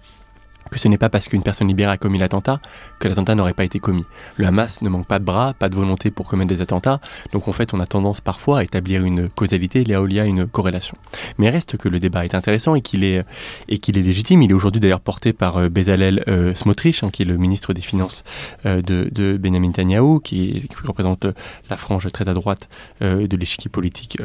que ce n'est pas parce qu'une personne libérée a commis l'attentat que l'attentat n'aurait pas été commis. Le Hamas ne manque pas de bras, pas de volonté pour commettre des attentats, donc en fait on a tendance parfois à établir une causalité là où il y a une corrélation. Mais reste que le débat est intéressant et qu'il est, et qu'il est légitime. Il est aujourd'hui d'ailleurs porté par euh, Bezalel euh, Smotrich, hein, qui est le ministre des Finances euh, de, de, Benjamin Netanyahu, qui, représente la frange très à droite de l'échiquier politique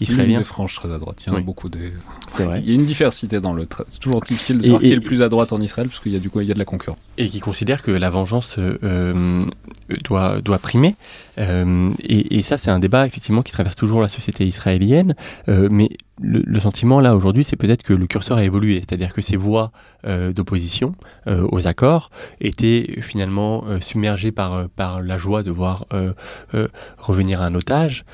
israélien. Une des franges très à droite, il y en a beaucoup des... C'est vrai. Il y a une diversité dans le... C'est toujours difficile de savoir qui est le plus à droite en Israël parce qu'il y a du coup il y a de la concurrence. Et qui considère que la vengeance euh, doit, doit primer. Euh, et, ça, c'est un débat effectivement qui traverse toujours la société israélienne. Euh, mais le, sentiment là aujourd'hui, c'est peut-être que le curseur a évolué, c'est-à-dire que ces voix d'opposition aux accords étaient finalement submergées par, la joie de voir revenir un otage.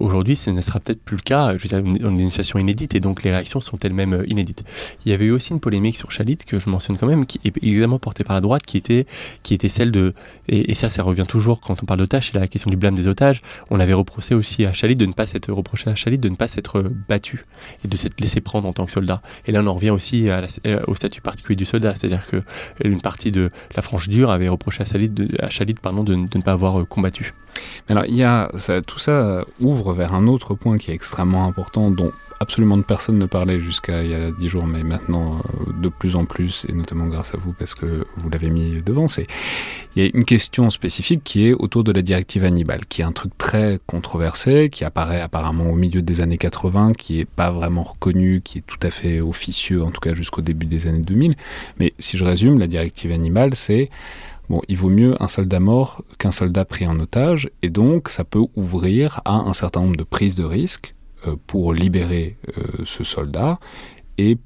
aujourd'hui, ce ne sera peut-être plus le cas. Je veux dire, une, une situation inédite et donc les réactions sont elles-mêmes inédites. Il y avait eu aussi une polémique sur Chalit que je mentionne quand même, qui est évidemment portée par la droite, qui était, qui était celle de, et, ça, ça revient toujours quand on parle d'otages, c'est la question du blâme des otages. On avait reproché aussi à Chalit de ne pas s'être reproché à Chalit de ne pas s'être battu et de s'être laissé prendre en tant que soldat. Et là, on en revient aussi euh, au statut particulier du soldat, c'est-à-dire que une partie de la frange dure avait reproché à Chalit de, ne pas avoir euh, combattu. alors, il y a, tout ça ouvre vers un autre point qui est extrêmement important, dont absolument personne ne parlait jusqu'à il y a dix jours, mais maintenant euh, de plus en plus, et notamment grâce à vous parce que vous l'avez mis devant, c'est il y a une question spécifique qui est autour de la directive Hannibal, qui est un truc très controversé, qui apparaît apparemment au milieu des années 80, qui est pas vraiment reconnu, qui est tout à fait officieux, en tout cas jusqu'au début des années 2000. Mais si je résume, la directive Hannibal, c'est Bon, il vaut mieux un soldat mort qu'un soldat pris en otage, et donc ça peut ouvrir à un certain nombre de prises de risques euh, pour libérer euh, ce soldat et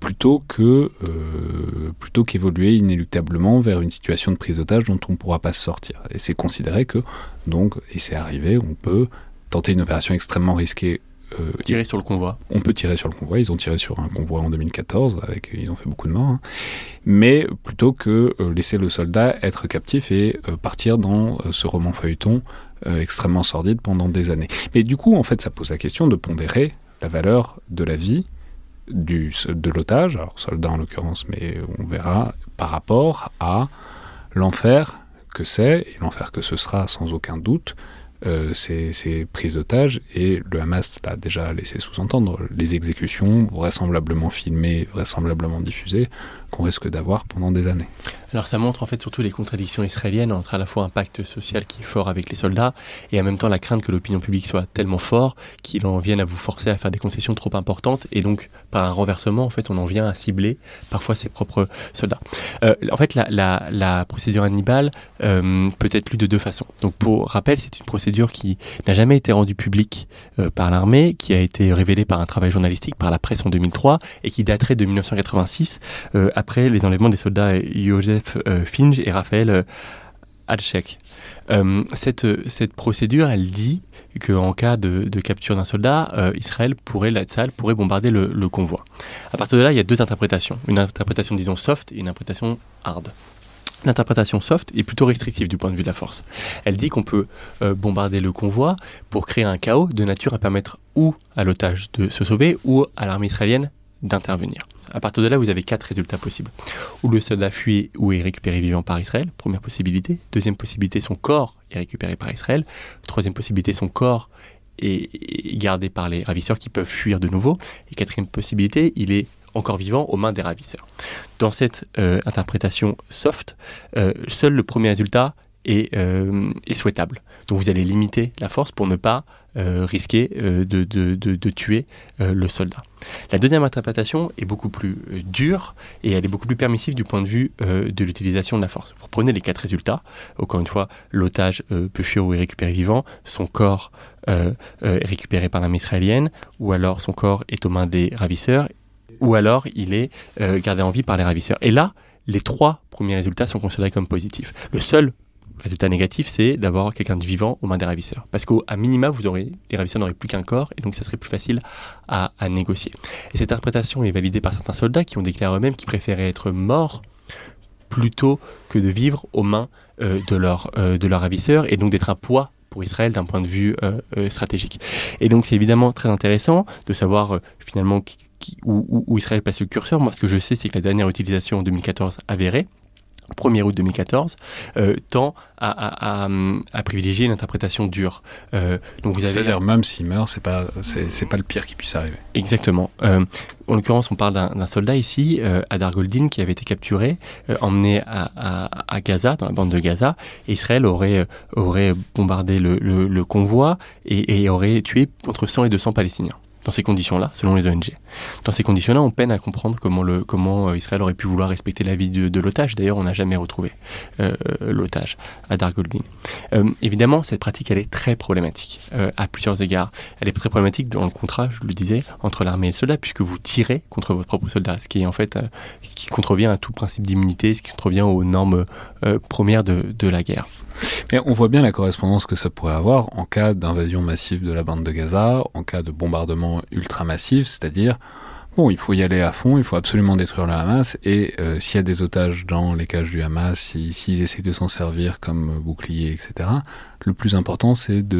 plutôt que euh, plutôt qu'évoluer inéluctablement vers une situation de prise d'otage dont on ne pourra pas se sortir. Et c'est considéré que donc et c'est arrivé, on peut tenter une opération extrêmement risquée. Tirer sur le convoi. On peut tirer sur le convoi. Ils ont tiré sur un convoi en 2014, avec ils ont fait beaucoup de morts. Hein. Mais plutôt que laisser le soldat être captif et partir dans ce roman feuilleton euh, extrêmement sordide pendant des années. Mais du coup, en fait, ça pose la question de pondérer la valeur de la vie du, de l'otage, alors soldat en l'occurrence, mais on verra par rapport à l'enfer que c'est, et l'enfer que ce sera sans aucun doute, euh, ces, prises d'otages, et le Hamas l'a déjà laissé sous-entendre, les exécutions vraisemblablement filmées, vraisemblablement diffusées, qu'on risque d'avoir pendant des années. Alors ça montre en fait surtout les contradictions israéliennes entre à la fois un pacte social qui est fort avec les soldats et en même temps la crainte que l'opinion publique soit tellement fort qu'il en vienne à vous forcer à faire des concessions trop importantes et donc par un renversement en fait on en vient à cibler parfois ses propres soldats. Euh, en fait la procédure Hannibal euh, peut être lue de deux façons. Donc pour rappel c'est une procédure qui n'a jamais été rendue publique euh, par l'armée, qui a été révélée par un travail journalistique par la presse en 2003 et qui daterait de 1986 après les enlèvements des soldats Joseph euh, Finge et Raphaël euh, Alchek. Euh, cette, procédure, elle dit qu'en cas de, capture d'un soldat, Israël pourrait, la pourrait bombarder le, convoi. À partir de là, il y a deux interprétations. Une interprétation, disons, soft et une interprétation hard. L'interprétation soft est plutôt restrictive du point de vue de la force. Elle dit qu'on peut bombarder le convoi pour créer un chaos de nature à permettre ou à l'otage de se sauver ou à l'armée israélienne d'intervenir. À partir de là, vous avez quatre résultats possibles. Ou le soldat fuit ou est récupéré vivant par Israël, première possibilité. Deuxième possibilité, son corps est récupéré par Israël. Troisième possibilité, son corps est gardé par les ravisseurs qui peuvent fuir de nouveau. Et quatrième possibilité, il est encore vivant aux mains des ravisseurs. Dans cette euh, interprétation soft, euh, seul le premier résultat euh, est, souhaitable. Donc vous allez limiter la force pour ne pas risquer de, de, tuer le soldat. La deuxième interprétation est beaucoup plus dure et elle est beaucoup plus permissive du point de vue de l'utilisation de la force. Vous prenez les quatre résultats. Encore une fois, l'otage peut fuir ou est récupéré vivant, son corps est récupéré par l'armée israélienne, ou alors son corps est aux mains des ravisseurs ou alors il est gardé en vie par les ravisseurs. Et là, les trois premiers résultats sont considérés comme positifs. Le seul résultat négatif, c'est d'avoir quelqu'un de vivant aux mains des ravisseurs. Parce qu'à minima, vous aurez, les ravisseurs n'auraient plus qu'un corps, et donc ça serait plus facile à, négocier. Et cette interprétation est validée par certains soldats qui ont déclaré eux-mêmes qu'ils préféraient être morts plutôt que de vivre aux mains euh, euh, de leurs ravisseurs, et donc d'être un poids pour Israël d'un point de vue euh, stratégique. Et donc c'est évidemment très intéressant de savoir finalement où, où, Israël passe le curseur. Moi, ce que je sais, c'est que la dernière utilisation en 2014 avérée, 1er août 2014, euh, tend à, privilégier une interprétation dure. Euh, donc vous avez c'est-à-dire même s'il meurt, c'est pas c'est, pas le pire qui puisse arriver. Exactement. Euh, en l'occurrence, on parle d'un, soldat ici, Adar Goldin, qui avait été capturé, emmené à, Gaza, dans la bande de Gaza. Israël aurait aurait bombardé le, convoi et, et aurait tué entre 100 et 200 Palestiniens dans ces conditions-là, selon les ONG. Dans ces conditions-là, on peine à comprendre comment, le, comment euh, Israël aurait pu vouloir respecter la vie de, l'otage. D'ailleurs, on n'a jamais retrouvé euh, l'otage à Dargoldin. Euh, évidemment, cette pratique, elle est très problématique à plusieurs égards. Elle est très problématique dans le contrat, je le disais, entre l'armée et le soldat, puisque vous tirez contre votre propre soldat, ce qui est en fait qui contrevient à tout principe d'immunité, ce qui contrevient aux normes premières de, de la guerre. Mais on voit bien la correspondance que ça pourrait avoir en cas d'invasion massive de la bande de Gaza, en cas de bombardement ultra massif, c'est-à-dire bon, il faut y aller à fond, il faut absolument détruire le Hamas, et euh, s'il y a des otages dans les cages du Hamas, s'ils si, essaient de s'en servir comme bouclier, etc., le plus important, c'est de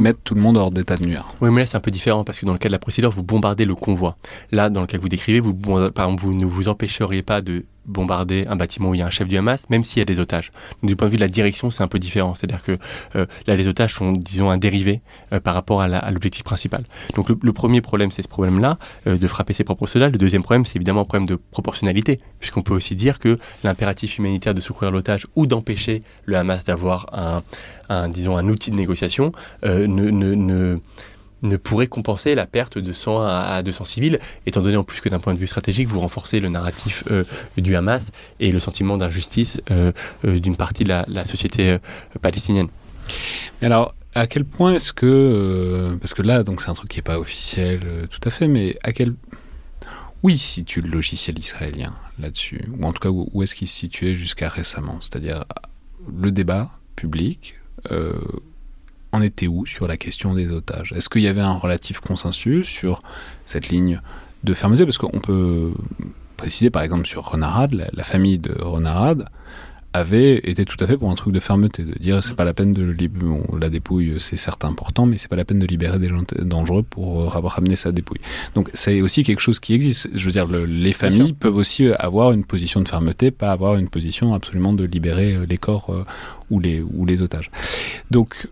mettre tout le monde hors d'état de nuire. Oui, mais là, c'est un peu différent, parce que dans le cas de la procédure, vous bombardez le convoi. Là, dans le cas que vous décrivez, vous, par exemple, vous ne vous empêcheriez pas de bombarder un bâtiment où il y a un chef du Hamas, même s'il y a des otages. du point de vue de la direction, c'est un peu différent. C'est-à-dire que euh, là, les otages sont, disons, un dérivé euh, par rapport à l'objectif principal. Donc le, premier problème, c'est ce problème-là, euh, de frapper ses propres soldats. Le deuxième problème, c'est évidemment un problème de proportionnalité, puisqu'on peut aussi dire que l'impératif humanitaire de secourir l'otage ou d'empêcher le Hamas d'avoir un, disons, un outil de négociation ne, ne, pourrait compenser la perte de 100 à 200 civils, étant donné en plus que d'un point de vue stratégique, vous renforcez le narratif euh, du Hamas et le sentiment d'injustice euh, euh, d'une partie de la, société palestinienne. alors, à quel point est-ce que, parce que là, donc c'est un truc qui n'est pas officiel tout à fait, mais à quel où il situe le logiciel israélien là-dessus? Ou en tout cas, où, est-ce qu'il se situait jusqu'à récemment? C'est-à-dire le débat public, en était où sur la question des otages? Est-ce qu'il y avait un relatif consensus sur cette ligne de fermeté Parce qu'on peut préciser par exemple sur Renarad, la, famille de Renarad avait été tout à fait pour un truc de fermeté, de dire c'est pas la peine de libérer, la dépouille c'est certes important, mais c'est pas la peine de libérer des gens dangereux pour ramener sa dépouille. Donc c'est aussi quelque chose qui existe. Je veux dire, les familles peuvent aussi avoir une position de fermeté, pas avoir une position absolument de libérer les corps euh, ou, les, ou les otages. Donc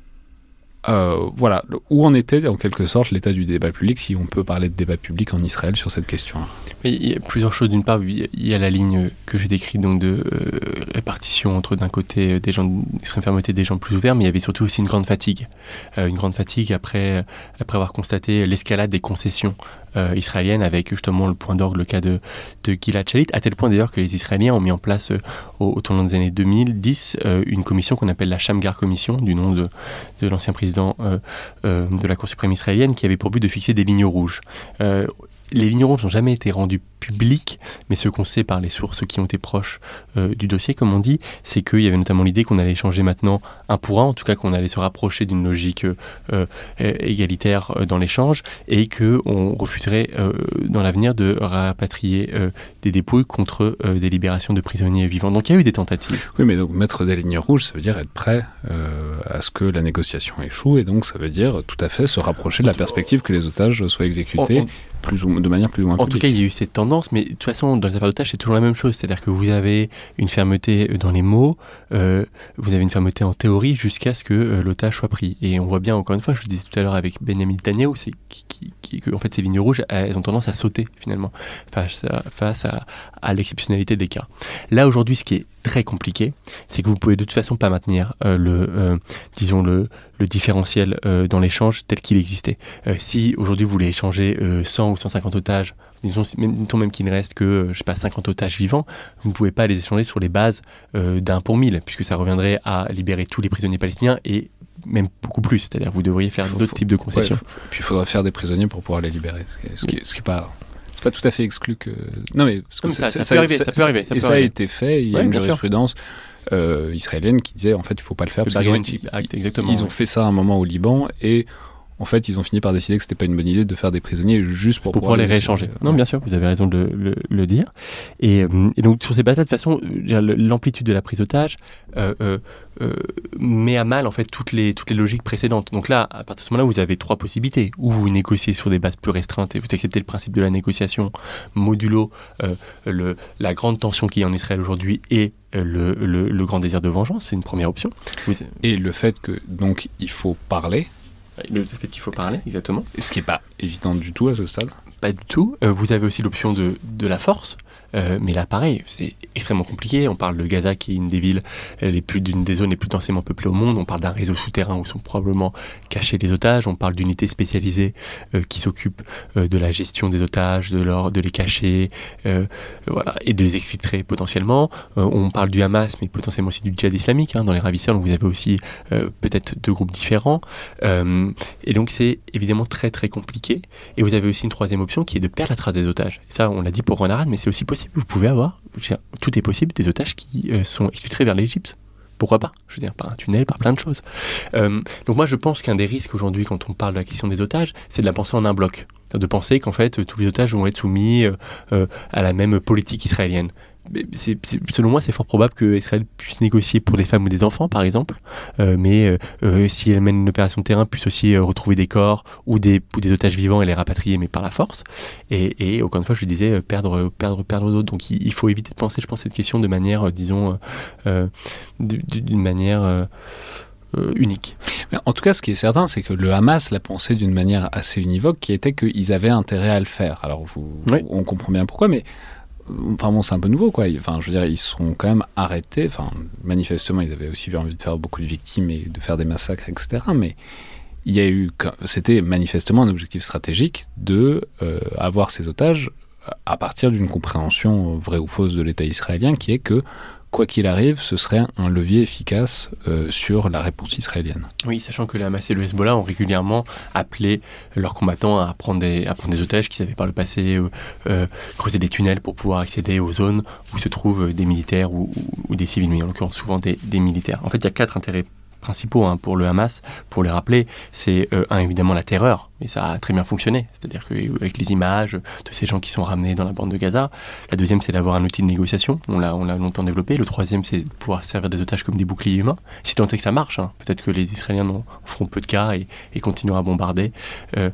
euh, voilà, où en était en quelque sorte l'état du débat public, si on peut parler de débat public en Israël sur cette question Il y a plusieurs choses. D'une part, il y a la ligne que j'ai décrite donc de euh, répartition entre d'un côté euh, des gens d'extrême fermeté, des gens plus ouverts, mais il y avait surtout aussi une grande fatigue. une grande fatigue après, après avoir constaté l'escalade des concessions euh, israélienne avec justement le point d'orgue, le cas de, de Gilad Shalit, à tel point d'ailleurs que les Israéliens ont mis en place euh, au, tournant des années 2010 euh, une commission qu'on appelle la Shamgar Commission, du nom de, de l'ancien président de la Cour suprême israélienne, qui avait pour but de fixer des lignes rouges. Les lignes rouges n'ont jamais été rendues publiques, mais ce qu'on sait par les sources qui ont été proches euh, du dossier, comme on dit, c'est qu'il y avait notamment l'idée qu'on allait changer maintenant un pour un, en tout cas qu'on allait se rapprocher d'une logique euh, euh, égalitaire dans l'échange, et qu'on refuserait dans l'avenir de rapatrier des dépouilles contre des libérations de prisonniers vivants. Donc il y a eu des tentatives. Oui, mais donc mettre des lignes rouges, ça veut dire être prêt à ce que la négociation échoue, et donc ça veut dire tout à fait se rapprocher de la perspective que les otages soient exécutés plus ou, de manière plus ou moins En tout cas, il y a eu cette tendance, mais de toute façon, dans les affaires d'otages, c'est toujours la même chose. C'est-à-dire que vous avez une fermeté dans les mots, euh, vous avez une fermeté en théorie jusqu'à ce que euh, l'otage soit pris. Et on voit bien, encore une fois, je le disais tout à l'heure avec Benjamin Netanyahu, c'est qui, en fait, ces lignes rouges, elles ont tendance à sauter finalement face à, l'exceptionnalité des cas. Là, aujourd'hui, ce qui est très compliqué, c'est que vous pouvez de toute façon pas maintenir euh, le, disons le, le différentiel dans l'échange tel qu'il existait. si aujourd'hui vous voulez échanger 100 ou 150 otages, disons même, même qu'il ne reste que, je sais pas, 50 otages vivants, vous ne pouvez pas les échanger sur les bases euh, d'un pour mille, puisque ça reviendrait à libérer tous les prisonniers palestiniens et même beaucoup plus. C'est-à-dire vous devriez faire d'autres types de concessions. puis il faudra faire des prisonniers pour pouvoir les libérer, ce qui n'est ce qui, ce qui pas c'est pas tout à fait exclu que. Non, mais, parce que ça, peut arriver, ça, peut arriver. et ça a été fait. Il y a une jurisprudence euh, israélienne qui disait en fait, il faut pas le faire. parce exactement. Ils ont fait ça à un moment au Liban et en fait, ils ont fini par décider que c'était pas une bonne idée de faire des prisonniers juste pour, pour pouvoir, les rééchanger. Non, bien sûr, vous avez raison de le, le, dire. Et, euh, et, donc, sur ces bases-là, de toute façon, l'amplitude de la prise d'otage euh, euh, euh, met à mal en fait toutes les, toutes les logiques précédentes. Donc là, à partir de ce moment-là, vous avez trois possibilités. Ou vous négociez sur des bases plus restreintes et vous acceptez le principe de la négociation modulo euh, le, la grande tension qui est en Israël aujourd'hui et le, le, le, grand désir de vengeance, c'est une première option. Et le fait que donc il faut parler le fait qu'il faut parler, exactement. Ce qui n'est pas évident du tout à ce stade. Pas du tout. Euh, vous avez aussi l'option de, de la force. Euh, mais là, pareil, c'est extrêmement compliqué. On parle de Gaza, qui est une des villes les plus d'une des zones les plus densément peuplées au monde. On parle d'un réseau souterrain où sont probablement cachés les otages. On parle d'unités spécialisées euh, qui s'occupent euh, de la gestion des otages, de, leur, de les cacher, voilà, et de les exfiltrer potentiellement. on parle du Hamas, mais potentiellement aussi du djihad islamique hein, dans les ravisseurs. Vous avez aussi peut-être deux groupes différents. et donc c'est évidemment très très compliqué. Et vous avez aussi une troisième option qui est de perdre la trace des otages. Et ça, on l'a dit pour Ron mais c'est aussi possible vous pouvez avoir, tout est possible, des otages qui euh, sont exfiltrés vers l'Égypte. Pourquoi pas? Je veux dire, par un tunnel, par plein de choses. Euh, donc moi, je pense qu'un des risques aujourd'hui, quand on parle de la question des otages, c'est de la penser en un bloc. De penser qu'en fait, tous les otages vont être soumis euh, à la même politique israélienne selon moi, c'est fort probable que Israël puisse négocier pour des femmes ou des enfants, par exemple, euh, mais euh, euh, si elle mène une opération de terrain, puisse aussi retrouver des corps ou des, des otages vivants et les rapatrier, mais par la force. Et, et encore une fois, je disais, perdre, perdre, perdre d'autres. Donc il, faut éviter de penser, je pense, cette question de manière, disons, d'une manière... unique. en tout cas, ce qui est certain, c'est que le Hamas l'a pensé d'une manière assez univoque, qui était qu'ils avaient intérêt à le faire. Alors, vous, on comprend bien pourquoi, mais enfin bon, c'est un peu nouveau, quoi. Enfin, je veux dire, ils sont quand même arrêtés. Enfin, manifestement, ils avaient aussi envie de faire beaucoup de victimes et de faire des massacres, etc. Mais il y a eu, c'était manifestement un objectif stratégique de euh, avoir ces otages à partir d'une compréhension vraie ou fausse de l'État israélien, qui est que quoi qu'il arrive, ce serait un levier efficace euh, sur la réponse israélienne. Oui, sachant que le Hamas et le Hezbollah ont régulièrement appelé leurs combattants à prendre des, otages qu'ils avaient par le passé euh, euh, creusé des tunnels pour pouvoir accéder aux zones où se trouvent des militaires ou, des civils, mais en l'occurrence souvent des militaires. En fait, il y a quatre intérêts principaux hein, pour le Hamas, pour les rappeler, c'est euh, un évidemment la terreur, et ça a très bien fonctionné, c'est-à-dire qu'avec les images de ces gens qui sont ramenés dans la bande de Gaza. La deuxième, c'est d'avoir un outil de négociation, on l'a, on l'a longtemps développé. Le troisième, c'est de pouvoir servir des otages comme des boucliers humains, si tant est que ça marche. Hein. Peut-être que les Israéliens en feront peu de cas et, et continueront à bombarder. Euh,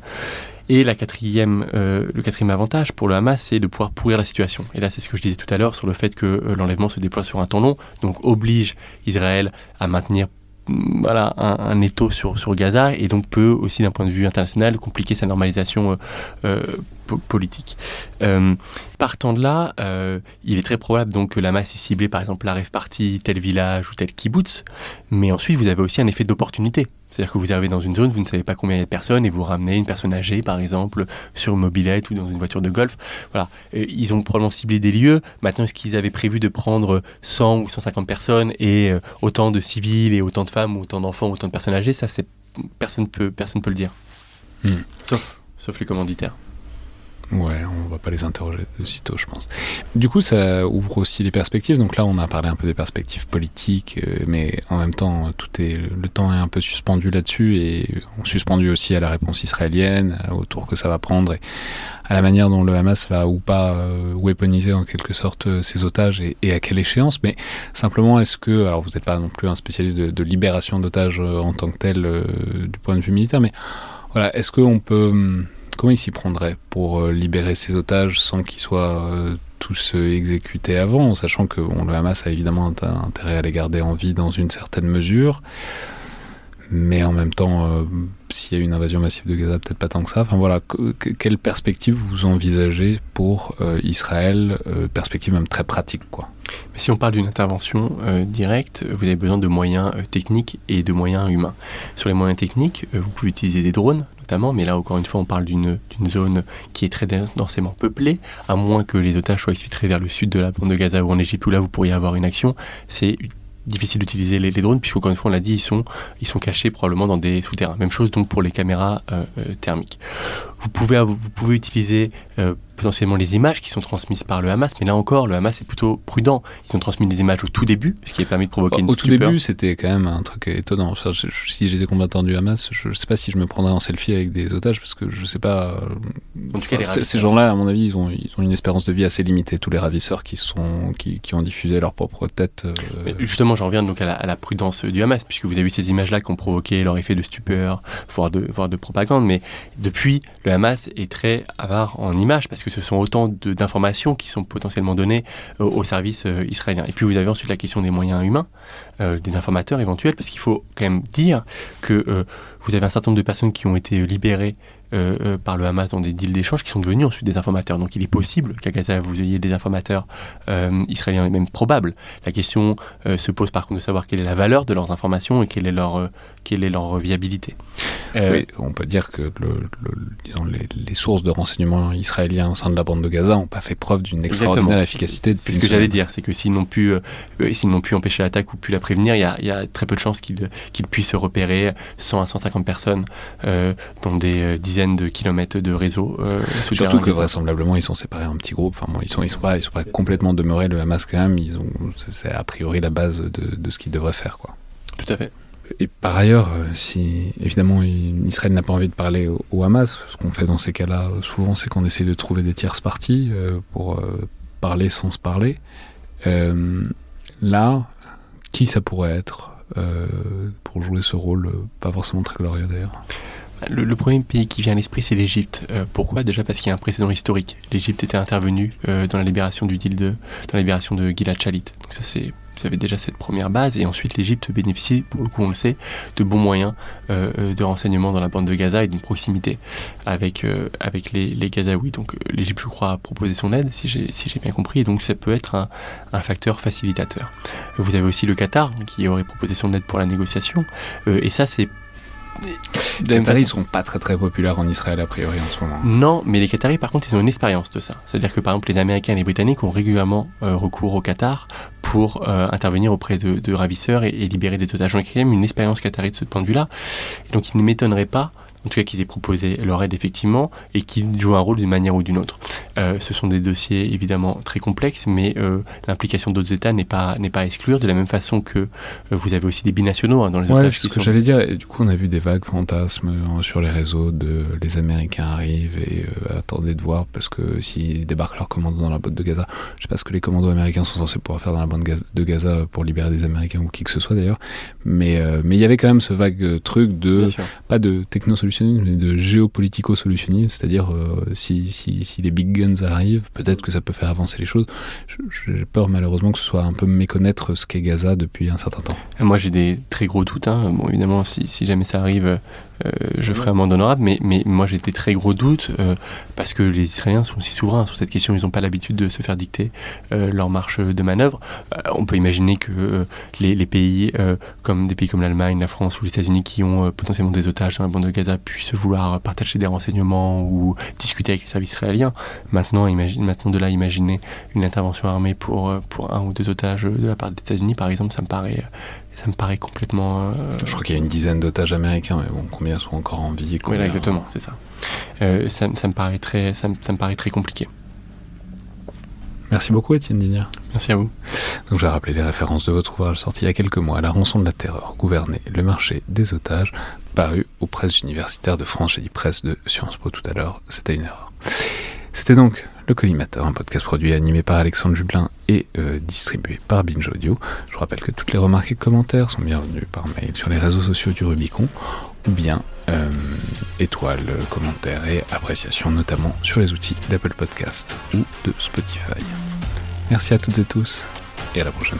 et la quatrième, euh, le quatrième avantage pour le Hamas, c'est de pouvoir pourrir la situation. Et là, c'est ce que je disais tout à l'heure sur le fait que l'enlèvement se déploie sur un temps long, donc oblige Israël à maintenir voilà, un, étau sur, sur Gaza et donc peut aussi d'un point de vue international compliquer sa normalisation euh, euh politique. Euh, partant de là, il est très probable donc que la masse est ciblée par exemple la rêve partie tel village ou tel kibbutz, mais ensuite vous avez aussi un effet d'opportunité. C'est-à-dire que vous arrivez dans une zone, vous ne savez pas combien il y a de personnes et vous ramenez une personne âgée, par exemple, sur une mobilette ou dans une voiture de golf. Voilà. ils ont probablement ciblé des lieux. Maintenant, est-ce qu'ils avaient prévu de prendre 100 ou 150 personnes et euh, autant de civils et autant de femmes ou autant d'enfants ou autant de personnes âgées? Ça, c'est personne peut personne peut le dire. Hmm. Sauf, sauf les commanditaires. Ouais, on va pas les interroger de sitôt, je pense. Du coup, ça ouvre aussi les perspectives. Donc là, on a parlé un peu des perspectives politiques, euh, mais en même temps, tout est le temps est un peu suspendu là-dessus et suspendu aussi à la réponse israélienne, au tour que ça va prendre et à la manière dont le Hamas va ou pas euh, weaponiser en quelque sorte euh, ses otages et, à quelle échéance. Mais simplement, est-ce que, alors vous n'êtes pas non plus un spécialiste de, de libération d'otages en tant que tel du point de vue militaire, mais voilà, est-ce qu'on peut hum, Comment il s'y prendrait pour euh, libérer ses otages sans qu'ils soient euh, tous euh, exécutés avant, sachant que le Hamas a évidemment intérêt à les garder en vie dans une certaine mesure, mais en même temps, s'il y a une invasion massive de Gaza, peut-être pas tant que ça. Enfin voilà, quelle perspective vous envisagez pour Israël, perspective même très pratique, quoi? Si on parle d'une intervention directe, vous avez besoin de moyens techniques et de moyens humains. Sur les moyens techniques, vous pouvez utiliser des drones, mais là encore une fois on parle d'une zone qui est très densément peuplée, à moins que les otages soient exfiltrés vers le sud de la bande de Gaza ou en Égypte où là vous pourriez avoir une action, c'est difficile d'utiliser les, drones puisqu'encore une fois on l'a dit ils sont, ils sont cachés probablement dans des souterrains. Même chose donc pour les caméras euh, euh, thermiques. Vous pouvez, vous pouvez utiliser potentiellement les images qui sont transmises par le Hamas, mais là encore, le Hamas est plutôt prudent. Ils ont transmis des images au tout début, ce qui a permis de provoquer une Au tout début, c'était quand même un truc étonnant. si j'étais combattant du Hamas, je ne sais pas si je me prendrais en selfie avec des otages, parce que je sais pas. En tout cas, ces gens-là, à mon avis, ils ont, ils ont une espérance de vie assez limitée. Tous les ravisseurs qui, sont, qui, qui ont diffusé leur propre tête. Euh, justement, j'en reviens donc à la, prudence du Hamas, puisque vous avez vu ces images-là qui ont provoqué leur effet de stupeur, voire de, voire de propagande. Mais depuis, le Hamas est très avare en images, parce que ce sont autant d'informations qui sont potentiellement données euh, au service euh, israélien. Et puis vous avez ensuite la question des moyens humains, euh, des informateurs éventuels, parce qu'il faut quand même dire que vous avez un certain nombre de personnes qui ont été libérées euh, euh, par le Hamas dans des deals d'échange qui sont devenus ensuite des informateurs. Donc il est possible qu'à Gaza vous ayez des informateurs euh, israéliens et même probable. La question se pose par contre de savoir quelle est la valeur de leurs informations et quelle est leur, quelle est leur viabilité. oui, on peut dire que les, sources de renseignement israéliens au sein de la bande de Gaza n'ont pas fait preuve d'une extraordinaire efficacité depuis Ce que j'allais dire, c'est que s'ils n'ont pu, s'ils n'ont pu empêcher l'attaque ou pu la prévenir, il y a, très peu de chances qu'ils puissent repérer 100 à 150 personnes dans des dizaines de kilomètres de réseau. Euh, Surtout que vraisemblablement ils sont séparés en petits groupes. Enfin, ils sont ils sont pas ils sont pas complètement demeurés le Hamas quand même. Ils ont c'est a priori la base de, de ce qu'ils devraient faire quoi. Tout à fait. Et par ailleurs, euh, si évidemment Israël n'a pas envie de parler au, Hamas, ce qu'on fait dans ces cas-là souvent, c'est qu'on essaie de trouver des tierces parties euh, pour parler sans se parler. là, qui ça pourrait être? Pour jouer ce rôle, pas forcément très glorieux d'ailleurs le, premier pays qui vient à l'esprit, c'est l'Égypte. Euh, pourquoi? Déjà parce qu'il y a un précédent historique. L'Égypte était intervenue euh, dans la libération du deal de, dans la libération de Gilad Shalit. Donc ça, c'est vous avez déjà cette première base, et ensuite l'Égypte bénéficie, pour le coup on le sait, de bons moyens euh, de renseignement dans la bande de Gaza et d'une proximité avec, avec les, Gazaouis. Donc l'Égypte, je crois, a proposé son aide, si j'ai bien compris, et donc ça peut être un, un, facteur facilitateur. Vous avez aussi le Qatar, qui aurait proposé son aide pour la négociation, et ça c'est les Qataris sont pas très très populaires en Israël a priori en ce moment. Non, mais les Qataris par contre ils ont une expérience de ça. C'est-à-dire que par exemple les Américains et les Britanniques ont régulièrement euh, recours au Qatar pour euh, intervenir auprès de, ravisseurs et, libérer des otages. Donc il y a quand même une expérience qatari de ce point de vue-là. Donc il ne m'étonnerait pas en tout cas qu'ils aient proposé leur aide effectivement, et qu'ils jouent un rôle d'une manière ou d'une autre. Euh, ce sont des dossiers évidemment très complexes, mais euh, l'implication d'autres États n'est pas, n'est pas à exclure, de la même façon que euh, vous avez aussi des binationaux hein, dans les ouais, c'est ce que j'allais dire, et du coup on a vu des vagues fantasmes sur les réseaux de les Américains arrivent et attendez de voir, parce que s'ils débarquent leurs commandos dans la botte de Gaza, je sais pas ce que les commandos américains sont censés pouvoir faire dans la bande de Gaza pour libérer des Américains ou qui que ce soit d'ailleurs, mais mais il y avait quand même ce vague truc de, pas de techno-solution mais de géopolitico-solutionnisme, c'est-à-dire euh, si, si, si, les big guns arrivent, peut-être que ça peut faire avancer les choses. J'ai peur malheureusement que ce soit un peu méconnaître ce qu'est Gaza depuis un certain temps. Moi j'ai des très gros doutes, hein. bon, évidemment si, si jamais ça arrive, euh, je ferai un mandat honorable, mais, mais moi j'ai des très gros doutes euh, parce que les Israéliens sont aussi souverains sur cette question, ils n'ont pas l'habitude de se faire dicter euh, leur marche de manœuvre. on peut imaginer que les, les, pays comme des pays comme l'Allemagne, la France ou les États-Unis qui ont potentiellement des otages dans la bande de Gaza puissent vouloir partager des renseignements ou discuter avec les services israéliens. Maintenant, imagine, maintenant de là, imaginer une intervention armée pour, pour un ou deux otages de la part des États-Unis, par exemple, ça me paraît ça me paraît complètement. Euh, Je crois qu'il y a une dizaine d'otages américains, mais bon, combien sont encore en vie Oui, exactement, c'est ça. Euh, ça. ça. me paraît très, ça, me, ça me paraît très compliqué. Merci beaucoup, Étienne Dignard. Merci à vous. Donc, j'ai rappelé les références de votre ouvrage sorti il y a quelques mois, La rançon de la terreur, gouverner le marché des otages, paru aux presses universitaires de France. J'ai dit presse de Sciences Po tout à l'heure, c'était une erreur. C'était donc le Collimateur, un podcast produit et animé par Alexandre Jublin et euh, distribué par Binge Audio. Je vous rappelle que toutes les remarques et commentaires sont bienvenus par mail sur les réseaux sociaux du Rubicon ou bien euh, étoiles, commentaires et appréciations, notamment sur les outils d'Apple Podcast ou de Spotify. Merci à toutes et tous et à la prochaine.